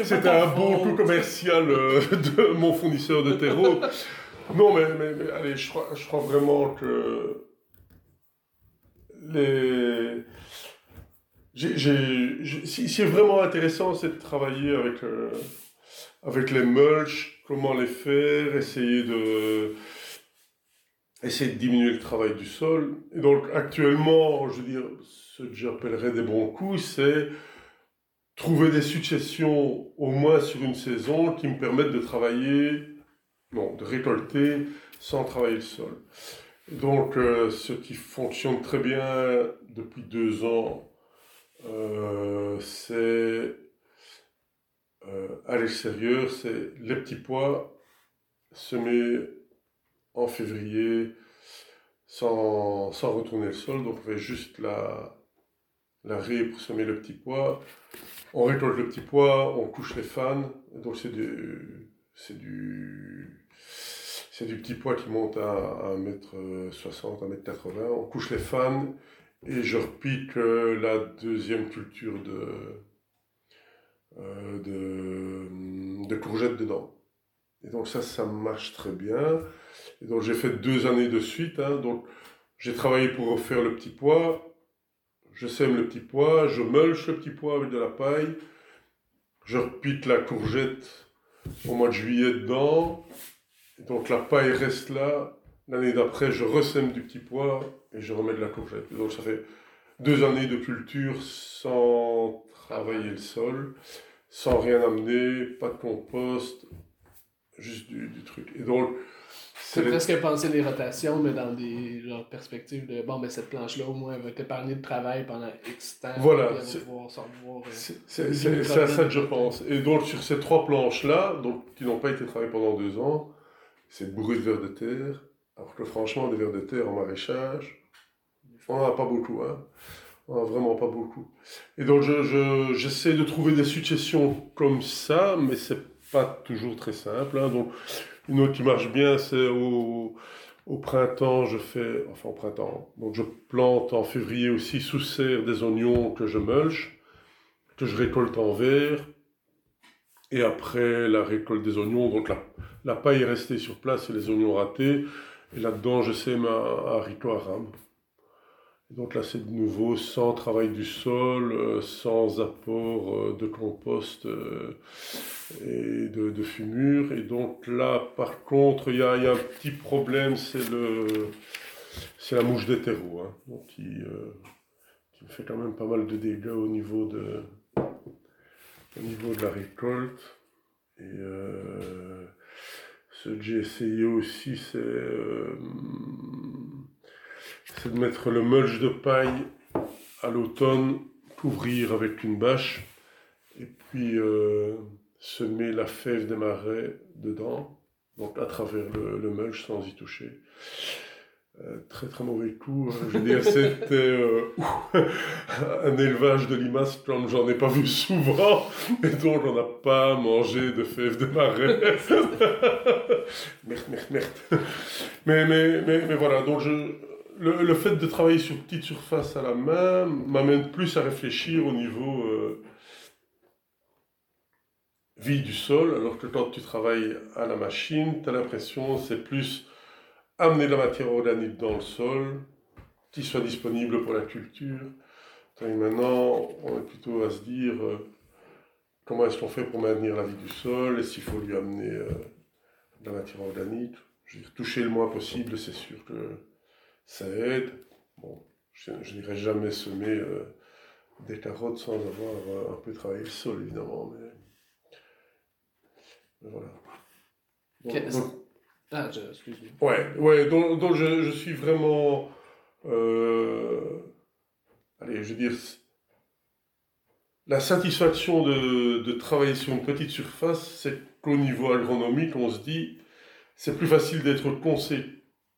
C'était un bon coup commercial euh, de mon fournisseur de terreau. non, mais, mais, mais, allez, je crois, je crois vraiment que les. J'ai, si c'est vraiment intéressant, c'est de travailler avec, euh, avec les mulch, comment les faire, essayer de essayer de diminuer le travail du sol. Et donc actuellement, je veux dire, ce que j'appellerais des bons coups, c'est trouver des successions au moins sur une saison qui me permettent de travailler, non, de récolter sans travailler le sol. Donc euh, ce qui fonctionne très bien depuis deux ans, euh, c'est euh, à l'extérieur, c'est les petits pois semés en février sans, sans, retourner le sol. Donc on fait juste la, la raie pour semer le petit pois. On récolte le petit pois, on couche les fans. Donc c'est du, c'est du, c'est du petit pois qui monte à 1m60, 1m80. On couche les fans et je repique euh, la deuxième culture euh, de, de courgettes dedans. Et donc ça, ça marche très bien. Donc j'ai fait deux années de suite. Hein. donc j'ai travaillé pour refaire le petit pois. Je sème le petit pois, je mulche le petit pois avec de la paille. Je repique la courgette au mois de juillet dedans. Donc la paille reste là. L'année d'après, je ressème du petit pois et je remets de la courgette. donc ça fait deux années de culture sans travailler le sol, sans rien amener, pas de compost, juste du, du truc. Et donc, c'est presque penser les rotations, mais dans des genre, perspectives de bon, mais cette planche-là, au moins, elle va t'épargner de travail pendant X temps. Voilà. C'est euh, à ça que je pense. Et donc, sur ces trois planches-là, donc, qui n'ont pas été travaillées pendant deux ans, c'est bourré de vers de terre. Alors que franchement, des vers de terre en maraîchage, on n'en a pas beaucoup. Hein. On n'en a vraiment pas beaucoup. Et donc, j'essaie je, de trouver des successions comme ça, mais c'est pas toujours très simple. Hein. Donc, une autre qui marche bien, c'est au, printemps, je fais, enfin au printemps, donc je plante en février aussi sous serre des oignons que je mulch, que je récolte en verre. Et après la récolte des oignons, donc la, la paille est restée sur place et les oignons ratés. Et là-dedans, je sème un haricot à rame. Donc là, c'est de nouveau sans travail du sol, euh, sans apport euh, de compost euh, et de, fumure. Et donc là, par contre, il y a, un petit problème, c'est le, c'est la mouche d'hétéro, hein, donc qui, qui fait quand même pas mal de dégâts au niveau de, au niveau de la récolte. Et ce que j'ai essayé aussi, c'est euh, de mettre le mulch de paille à l'automne, couvrir avec une bâche, et puis euh, semer la fève des marais dedans, donc à travers le, le mulch sans y toucher. Euh, très très mauvais coup. Hein. Je veux dire, c'était euh, un élevage de limaces comme j'en ai pas vu souvent, et donc on n'a pas mangé de fèves de marais. merde, merde, merde. Mais, mais, mais, mais voilà, donc je, le, le, fait de travailler sur petite surface à la main m'amène plus à réfléchir au niveau vie du sol, alors que quand tu travailles à la machine, tu as l'impression c'est plus amener de la matière organique dans le sol, qu'il soit disponible pour la culture. Maintenant, on est plutôt à se dire euh, comment est-ce qu'on fait pour maintenir la vie du sol, et s'il faut lui amener euh, de la matière organique. Je veux dire, toucher le moins possible, c'est sûr que ça aide. Bon, je, n'irai jamais semer euh, des carottes sans avoir un peu travaillé le sol, évidemment, mais, voilà. Ah, excuse-moi. Ouais, ouais, donc, donc je, je, suis vraiment. Euh, allez, je veux dire. La satisfaction de, de travailler sur une petite surface, c'est qu'au niveau agronomique, on se dit, c'est plus facile d'être consé,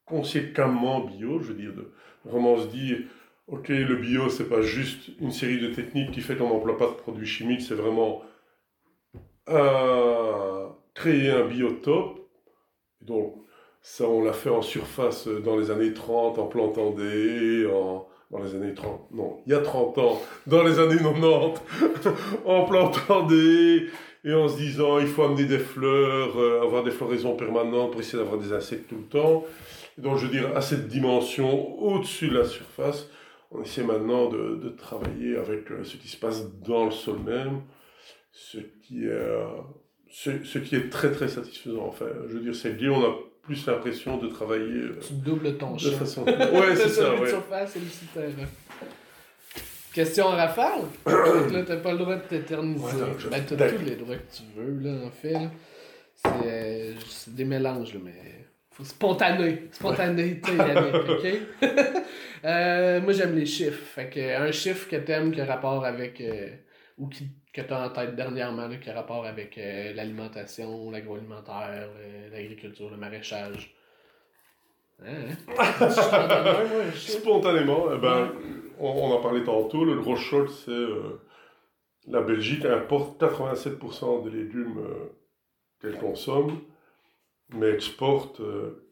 conséquemment bio, je veux dire, de vraiment se dire, ok, le bio, c'est pas juste une série de techniques qui fait qu'on n'emploie pas de produits chimiques, c'est vraiment euh, créer un biotope donc, ça, on l'a fait en surface dans les années 30, en plantant des dans les années 30, non, il y a 30 ans, dans les années 90, en plantant des et en se disant il faut amener des fleurs, euh, avoir des floraisons permanentes pour essayer d'avoir des insectes tout le temps. donc, je veux dire, à cette dimension au-dessus de la surface, on essaie maintenant de, de travailler avec euh, ce qui se passe dans le sol même, ce qui est euh, ce, qui est très très satisfaisant. Enfin, je veux dire, c'est que on a plus l'impression de travailler. Euh, tu doubles ton de façon. Ouais, c'est ça. Ouais. surface et le Question à rafale. là, t'as pas le droit de t'éterniser. Ouais, ben, t'as tous les droits que tu veux, là, en fait. C'est des mélanges, là, mais. Faut spontané. Spontanéité, ok? euh, moi, j'aime les chiffres. Fait que, un chiffre que t'aimes qui a rapport avec. Euh, ou qui que tu as en tête dernièrement qui a rapport avec euh, l'alimentation, l'agroalimentaire, l'agriculture, le maraîchage? Hein? Spontanément, eh ben, on, en parlait tantôt, le gros choc, c'est euh, la Belgique importe 87% des légumes euh, qu'elle consomme, mais exporte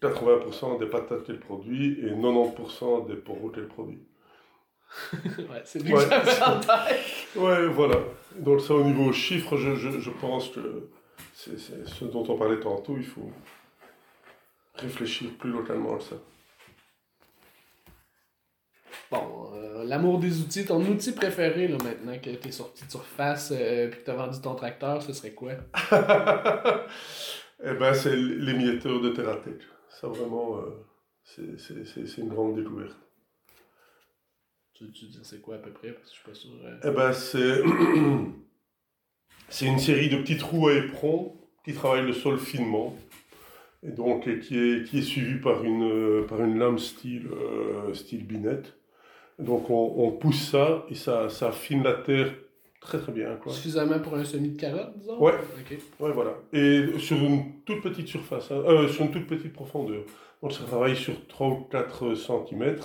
80% des patates qu'elle produit et 90% des poros qu'elle produit. ouais, c'est lui ouais, que Ouais, voilà. Donc ça, au niveau chiffres, je, je, je pense que c'est ce dont on parlait tantôt, il faut réfléchir plus localement à ça. Bon, euh, l'amour des outils, ton outil préféré là, maintenant que tu es sorti de surface et euh, que tu as vendu ton tracteur, ce serait quoi? eh ben, c'est l'émietteur de Terratech. Ça, vraiment, euh, c'est une grande découverte. Tu, tu dis c'est quoi à peu près? Parce que je suis pas sûr. Euh. Eh ben, c'est. c'est une série de petits trous à éperon qui travaillent le sol finement. Et donc, qui est, qui est suivi par une, par une lame style, euh, style binette. Donc, on, on, pousse ça et ça, ça affine la terre très très bien. Quoi. Suffisamment pour un semis de carotte, disons? Ouais. Ouais, voilà. Et sur une toute petite surface, hein, euh, sur une toute petite profondeur. Donc, ça travaille sur 3 ou 4 cm.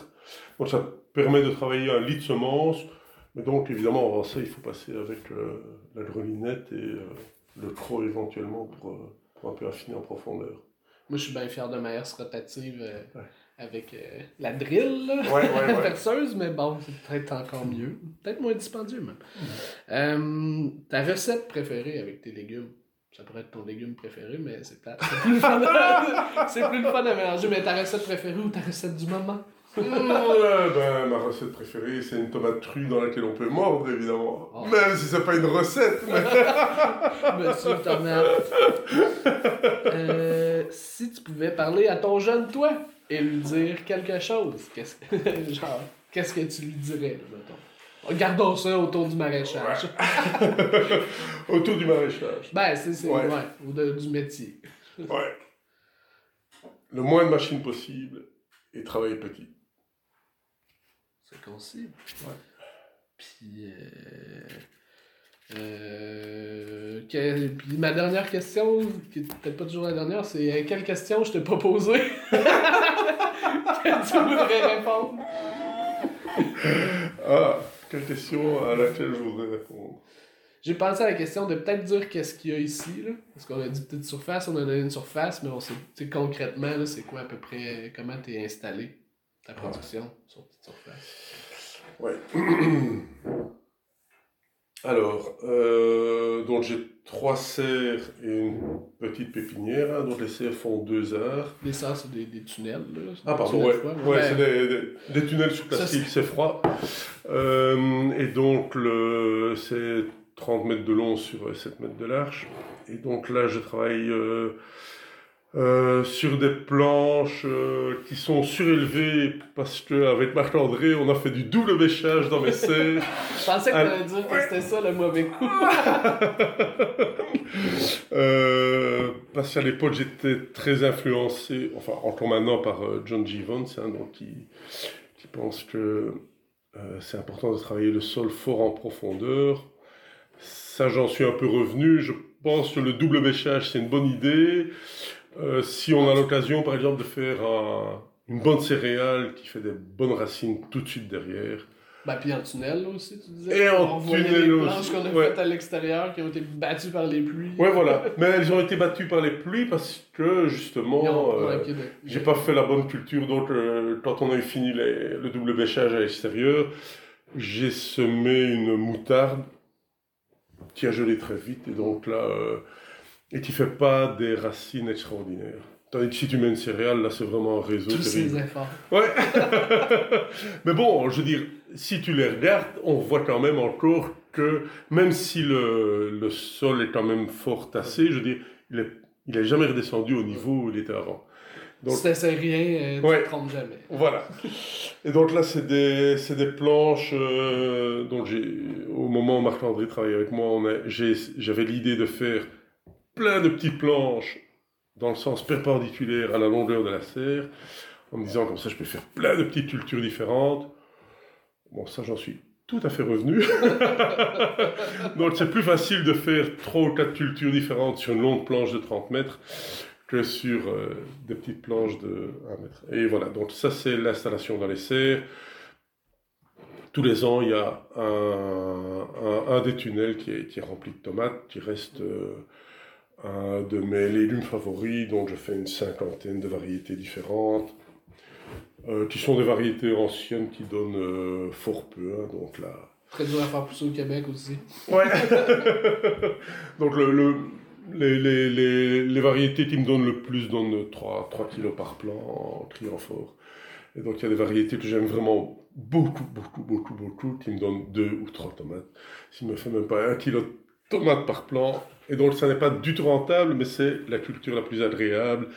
Donc, ça permet de travailler un lit de semences. Mais donc, évidemment, avant ça, il faut passer avec euh, la grelinette et euh, le croc éventuellement pour, euh, pour, un peu affiner en profondeur. Moi, je suis bien fier de ma herse rotative avec la drill, là, ouais, ouais, perceuse, mais bon, c'est peut-être encore mieux. Peut-être moins dispendieux, même. ta recette préférée avec tes légumes? Ça pourrait être ton légume préféré, mais c'est plus le fun. c'est plus le fun à mélanger. Mais ta recette préférée ou ta recette du moment? ben, ma recette préférée, c'est une tomate crue dans laquelle on peut mordre, évidemment. Oh. Même si c'est pas une recette. Monsieur Tomate. Euh, si tu pouvais parler à ton jeune toi et lui dire quelque chose, qu'est-ce que, genre, qu'est-ce que tu lui dirais, mettons? Gardons ça autour du maraîchage. autour du maraîchage. Ben, c'est, c'est ouais. ou du métier. Ouais. le moins de machines possible et travailler petit. C'est concis. Ouais. Puis, euh, euh, puis ma dernière question, qui n'est peut-être pas toujours la dernière, c'est euh, quelle question je t'ai pas posée? Que tu voudrais répondre Ah, quelle question à laquelle je voudrais répondre? J'ai pensé à la question de peut-être dire qu'est-ce qu'il y a ici, là. Parce qu'on a dit petite surface, on a donné une surface, mais on sait concrètement, c'est quoi à peu près, comment tu es installé, ta production sur petite surface. Ouais. Alors, euh, donc j'ai trois serres et une petite pépinière. Hein, donc les serres font deux heures. Les serres, c'est des, des, tunnels. Là. Ah, pardon, ouais. ouais c'est des, des, tunnels sur plastique, c'est froid. Euh, et donc, le, c'est 30 mètres de long sur 7 mètres de large. Et donc là, je travaille euh, euh, sur des planches euh, qui sont surélevées parce qu'avec Marc-André, on a fait du double bêchage dans mes serres. je pensais que tu dire que c'était ça le mauvais coup. parce qu'à l'époque, j'étais très influencé, enfin encore maintenant, par John G. Vance, hein, donc qui, qui pense que c'est important de travailler le sol fort en profondeur ça, j'en suis un peu revenu. Je pense que le double bêchage, c'est une bonne idée. Euh, si on a l'occasion, par exemple, de faire une bonne céréale qui fait des bonnes racines tout de suite derrière. Bah, puis en tunnel aussi, tu disais. Et en tunnel les planches qu'on a faites à l'extérieur qui ont été battues par les pluies. Ouais, voilà. Mais elles ont été battues par les pluies parce que, justement, euh, j'ai pas fait la bonne culture. Donc, euh, quand on a eu fini le double bêchage à l'extérieur, j'ai semé une moutarde qui a gelé très vite et donc là, euh, et qui fait pas des racines extraordinaires. Tandis que si tu mets une céréale, là c'est vraiment un réseau Tous ces efforts. Ouais. Mais bon, je veux dire, si tu les regardes, on voit quand même encore que même si le, le sol est quand même fort tassé, je veux dire, il est, il est jamais redescendu au niveau où il était avant. Donc, t'essaies rien, euh, tu ouais, te jamais. Voilà. Et donc là, c'est des, des, planches. Euh, donc au moment où Marc-André travaillait avec moi, j'avais l'idée de faire plein de petites planches dans le sens perpendiculaire à la longueur de la serre, en me disant comme ça, je peux faire plein de petites cultures différentes. Bon, ça, j'en suis tout à fait revenu. donc c'est plus facile de faire trois ou quatre cultures différentes sur une longue planche de 30 mètres que sur euh, des petites planches de 1 mètre. Et voilà, donc ça c'est l'installation dans les serres. Tous les ans, il y a un, des tunnels qui est, qui rempli de tomates, qui reste euh, de mes légumes favoris, donc je fais une cinquantaine de variétés différentes, euh, qui sont des variétés anciennes qui donnent fort peu. Hein, donc là, Très dur à faire pousser au Québec aussi. Ouais. donc le, le, les, les, les, les, variétés qui me donnent le plus donnent 3, 3 kilos par plant en trianfort. Et donc il y a des variétés que j'aime vraiment beaucoup, beaucoup, beaucoup, beaucoup, qui me donnent 2 ou 3 tomates. S'il me fait même pas 1 kilo de tomates par plant, et donc ça n'est pas du tout rentable, mais c'est la culture la plus agréable,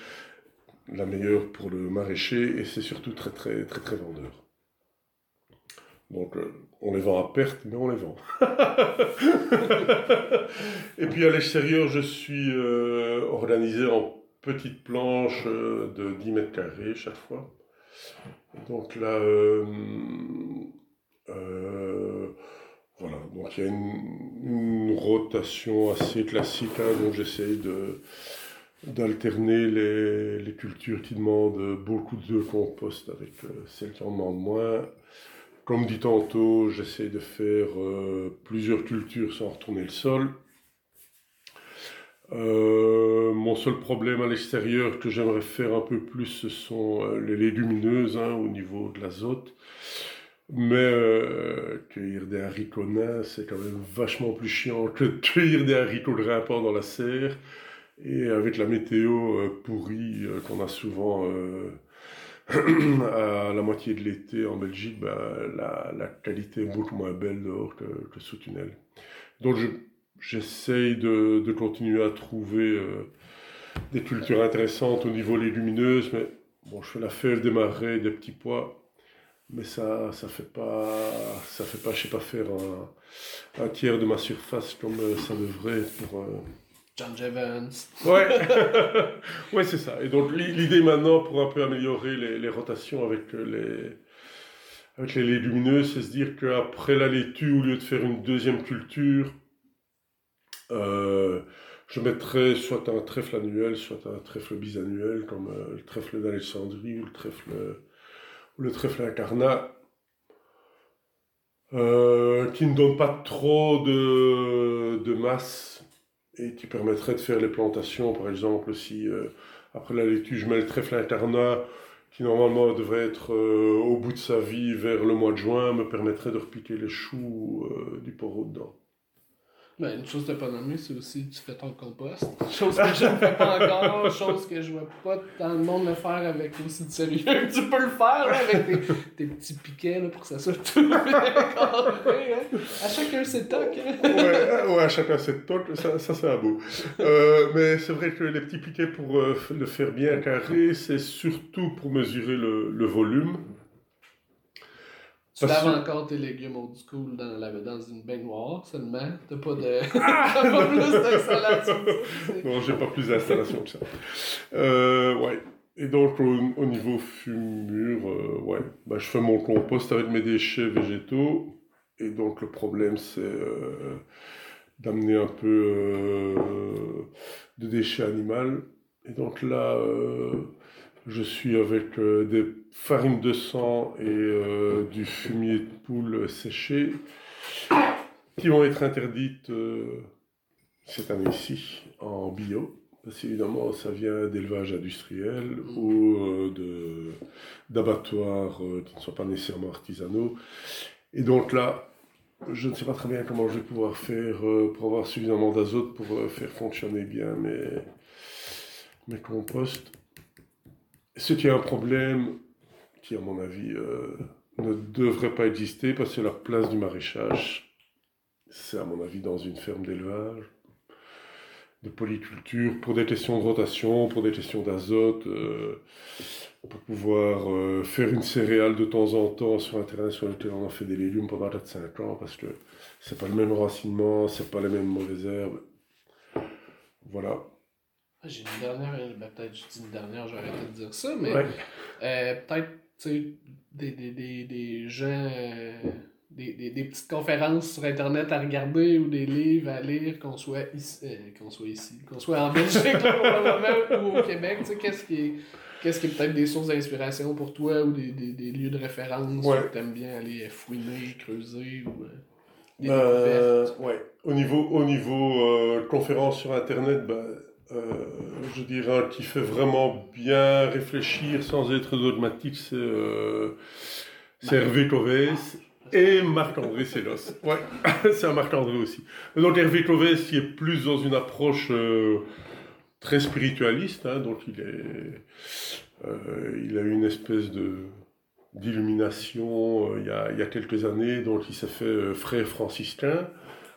la meilleure pour le maraîcher, et c'est surtout très, très, très, très vendeur. Donc, euh, on les vend à perte, mais on les vend. et puis à l'extérieur, je suis euh, organisé en petites planches euh, de 10 mètres carrés chaque fois. Donc là, voilà, donc il y a une, rotation assez classique, hein, donc j'essaye de d'alterner les, les, cultures qui demandent beaucoup de compost avec celles qui en demandent moins. Comme dit tantôt, j'essaie de faire euh, plusieurs cultures sans retourner le sol. Euh, mon seul problème à l'extérieur que j'aimerais faire un peu plus, ce sont euh, les légumineuses hein, au niveau de l'azote. Mais cueillir des haricots nains, c'est quand même vachement plus chiant que cueillir des haricots grimpants dans la serre. Et avec la météo pourrie qu'on a souvent à la moitié de l'été en Belgique, ben, la, la, qualité est beaucoup moins belle dehors que, sous tunnel. Donc j'essaye de, de, continuer à trouver euh, des cultures intéressantes au niveau légumineuse, mais bon, je fais la fève des marais, des petits pois, mais ça ça fait pas ça fait pas je sais pas faire un, un tiers de ma surface comme euh, ça devrait pour euh, John Jevons. Ouais, ouais c'est ça. Et donc l'idée maintenant pour un peu améliorer les, les rotations avec les, avec les légumineuses, c'est se dire qu'après la laitue, au lieu de faire une deuxième culture, euh, je mettrais soit un trèfle annuel, soit un trèfle bisannuel, comme euh, le trèfle d'Alexandrie ou le trèfle, le trèfle incarnat, euh, qui ne donne pas trop de, masse et qui permettrait de faire les plantations, par exemple, si après la laitue, je mets le trèfle incarnat, qui normalement devrait être au bout de sa vie vers le mois de juin, me permettrait de repiquer les choux du poreau dedans. Ben, une chose de pas nommée, c'est aussi tu fais ton compost. Chose que je ne fais pas encore, chose que je vois pas tant de monde le faire avec aussi de sérieux. tu peux le faire avec tes, tes, petits piquets là, pour que ça soit tout bien carré. Hein. À chacun ses tocs. Hein. ouais, ouais, à chacun ses tocs, ça, ça c'est un beau. Euh, mais c'est vrai que les petits piquets pour euh, le faire bien carré, c'est surtout pour mesurer le, le volume. Tu laves encore tes légumes old school dans, la, dans une baignoire seulement. T'as pas de. Ah! pas plus d'installation. non, j'ai pas plus d'installation que ça. Euh, ouais. Et donc, au, niveau fumure, euh, ouais, bah, je fais mon compost avec mes déchets végétaux. Et donc, le problème, c'est euh, d'amener un peu de déchets animaux. Et donc là, je suis avec euh, des farines de sang et euh, du fumier de poule séché qui vont être interdites euh, cette année-ci en bio. Parce qu'évidemment, ça vient d'élevage industriel ou d'abattoirs qui ne sont pas nécessairement artisanaux. Et donc là, je ne sais pas très bien comment je vais pouvoir faire pour avoir suffisamment d'azote pour faire fonctionner bien mes, mes composts. Ce qui est un problème qui, à mon avis, euh, ne devrait pas exister parce que la place du maraîchage, c'est à mon avis dans une ferme d'élevage, de polyculture, pour des questions de rotation, pour des questions d'azote, euh, pour pouvoir euh, faire une céréale de temps en temps sur un terrain sur lequel on a fait des légumes pendant 4-5 ans parce que c'est pas le même enracinement, c'est pas les mêmes mauvaises herbes. Voilà. J'ai une dernière, ben, peut-être je dis une dernière, j'ai arrêté de dire ça, mais euh, peut-être des, des, des, des gens, euh, des, des, des, petites conférences sur Internet à regarder ou des livres à lire, qu'on soit ici, euh, qu'on soit ici, qu'on soit en Belgique ou au Québec, qu'est-ce qui est. Qu'est-ce qui est peut-être des sources d'inspiration pour toi ou des, des, des lieux de référence ouais. où tu aimes bien aller fouiner, creuser ou des euh, ouais. Au niveau, au niveau conférence sur Internet, ben, euh, je dirais, qui fait vraiment bien réfléchir sans être dogmatique, c'est euh, Hervé Covès et Marc-André Sélos. Ouais, c'est un Marc-André aussi. Donc Hervé Covès qui est plus dans une approche euh, très spiritualiste, hein, donc il, est, euh, il a eu une espèce de d'illumination il, il, y a quelques années, donc il s'est fait frère franciscain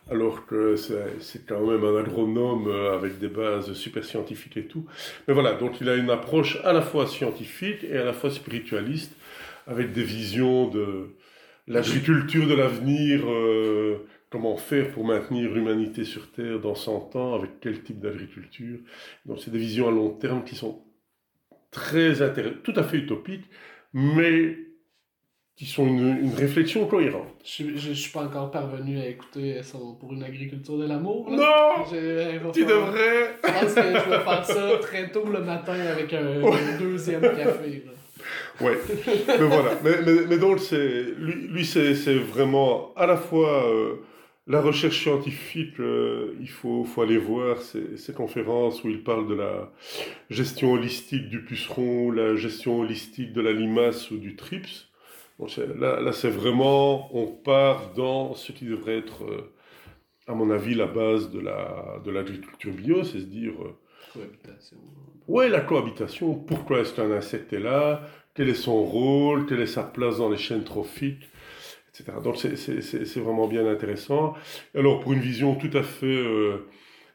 alors que c'est quand même un agronome euh, avec des bases super scientifiques et tout. Mais voilà, donc il a une approche à la fois scientifique et à la fois spiritualiste, avec des visions de l'agriculture de l'avenir, euh, comment faire pour maintenir l'humanité sur Terre dans 100 ans, avec quel type d'agriculture. Donc c'est des visions à long terme qui sont très tout à fait utopiques, mais qui sont une, une réflexion cohérente. Je, je, suis pas encore parvenu à écouter son Pour une agriculture de l'amour. Non Tu devrais Je pense que je vais faire ça très tôt le matin avec un, deuxième café. Là. Ouais, mais voilà. Mais, mais, mais donc, lui, lui c'est vraiment à la fois euh, la recherche scientifique, euh, il faut, faut aller voir ces, ces, conférences où il parle de la gestion holistique du puceron, la gestion holistique de la limace ou du trips là, là c'est vraiment, on part dans ce qui devrait être, euh, à mon avis, la base de la de l'agriculture bio, c'est se dire. Euh, cohabitation. Ouais, la cohabitation. Pourquoi est-ce qu'un insecte est là? Quel est son rôle? Quelle est sa place dans les chaînes trophiques? Etc. Donc c'est vraiment bien intéressant. Alors pour une vision tout à fait euh,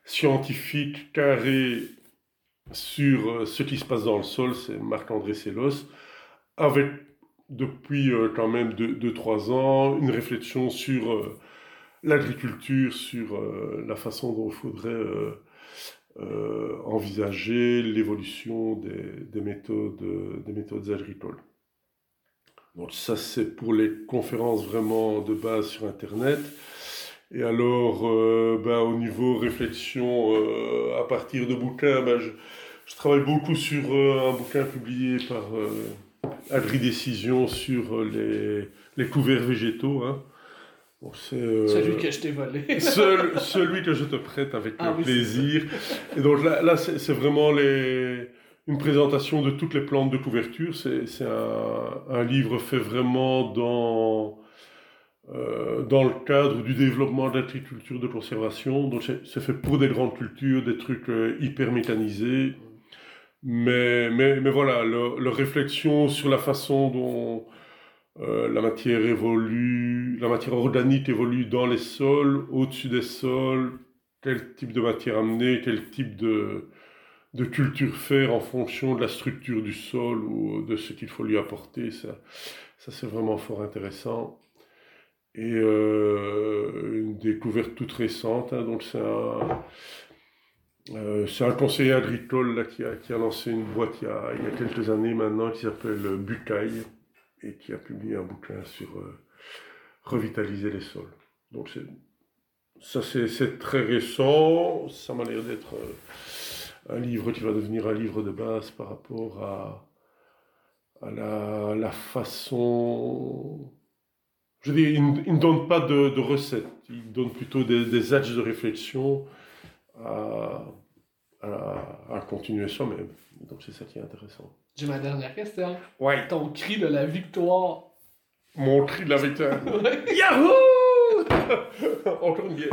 scientifique, carrée sur ce qui se passe dans le sol, c'est Marc-André Sellos, avec depuis euh, quand même 2-3 ans une réflexion sur euh, l'agriculture, sur euh, la façon dont il faudrait envisager l'évolution des, des, méthodes, des méthodes agricoles. Donc ça, c'est pour les conférences vraiment de base sur Internet. Et alors, ben, au niveau réflexion, à partir de bouquins, ben, je, travaille beaucoup sur un bouquin publié par Agri Décision sur les, les couverts végétaux. Hein. Bon, celui que je t'ai volé. Seul, celui que je te prête avec ah plaisir. Et donc là, là c'est vraiment les une présentation de toutes les plantes de couverture. C'est un, un, livre fait vraiment dans, euh, dans le cadre du développement de l'agriculture de conservation. Donc c'est fait pour des grandes cultures, des trucs euh, hyper mécanisés. Mais, mais, mais voilà, la réflexion sur la façon dont euh, la matière évolue, la matière organique évolue dans les sols, au-dessus des sols, quel type de matière amener, quel type de, de culture faire en fonction de la structure du sol ou de ce qu'il faut lui apporter. Ça, ça c'est vraiment fort intéressant. Et euh, une découverte toute récente, hein, donc c'est un, euh, c'est un conseiller agricole là, qui, a, lancé une boîte il y a, il quelques années maintenant qui s'appelle Bucaille et qui a publié un bouquin sur euh, revitaliser les sols. Donc ça c'est très récent, ça m'a l'air d'être un livre qui va devenir un livre de base par rapport à, la, façon... Je dis, il, ne donne pas de, de, recettes, il donne plutôt des, des axes de réflexion à, à, à continuer soi-même. Donc c'est ça qui est intéressant. J'ai ma dernière question. Ouais. Ton cri de la victoire. Mon cri de la victoire. Yahoo! Encore une bière.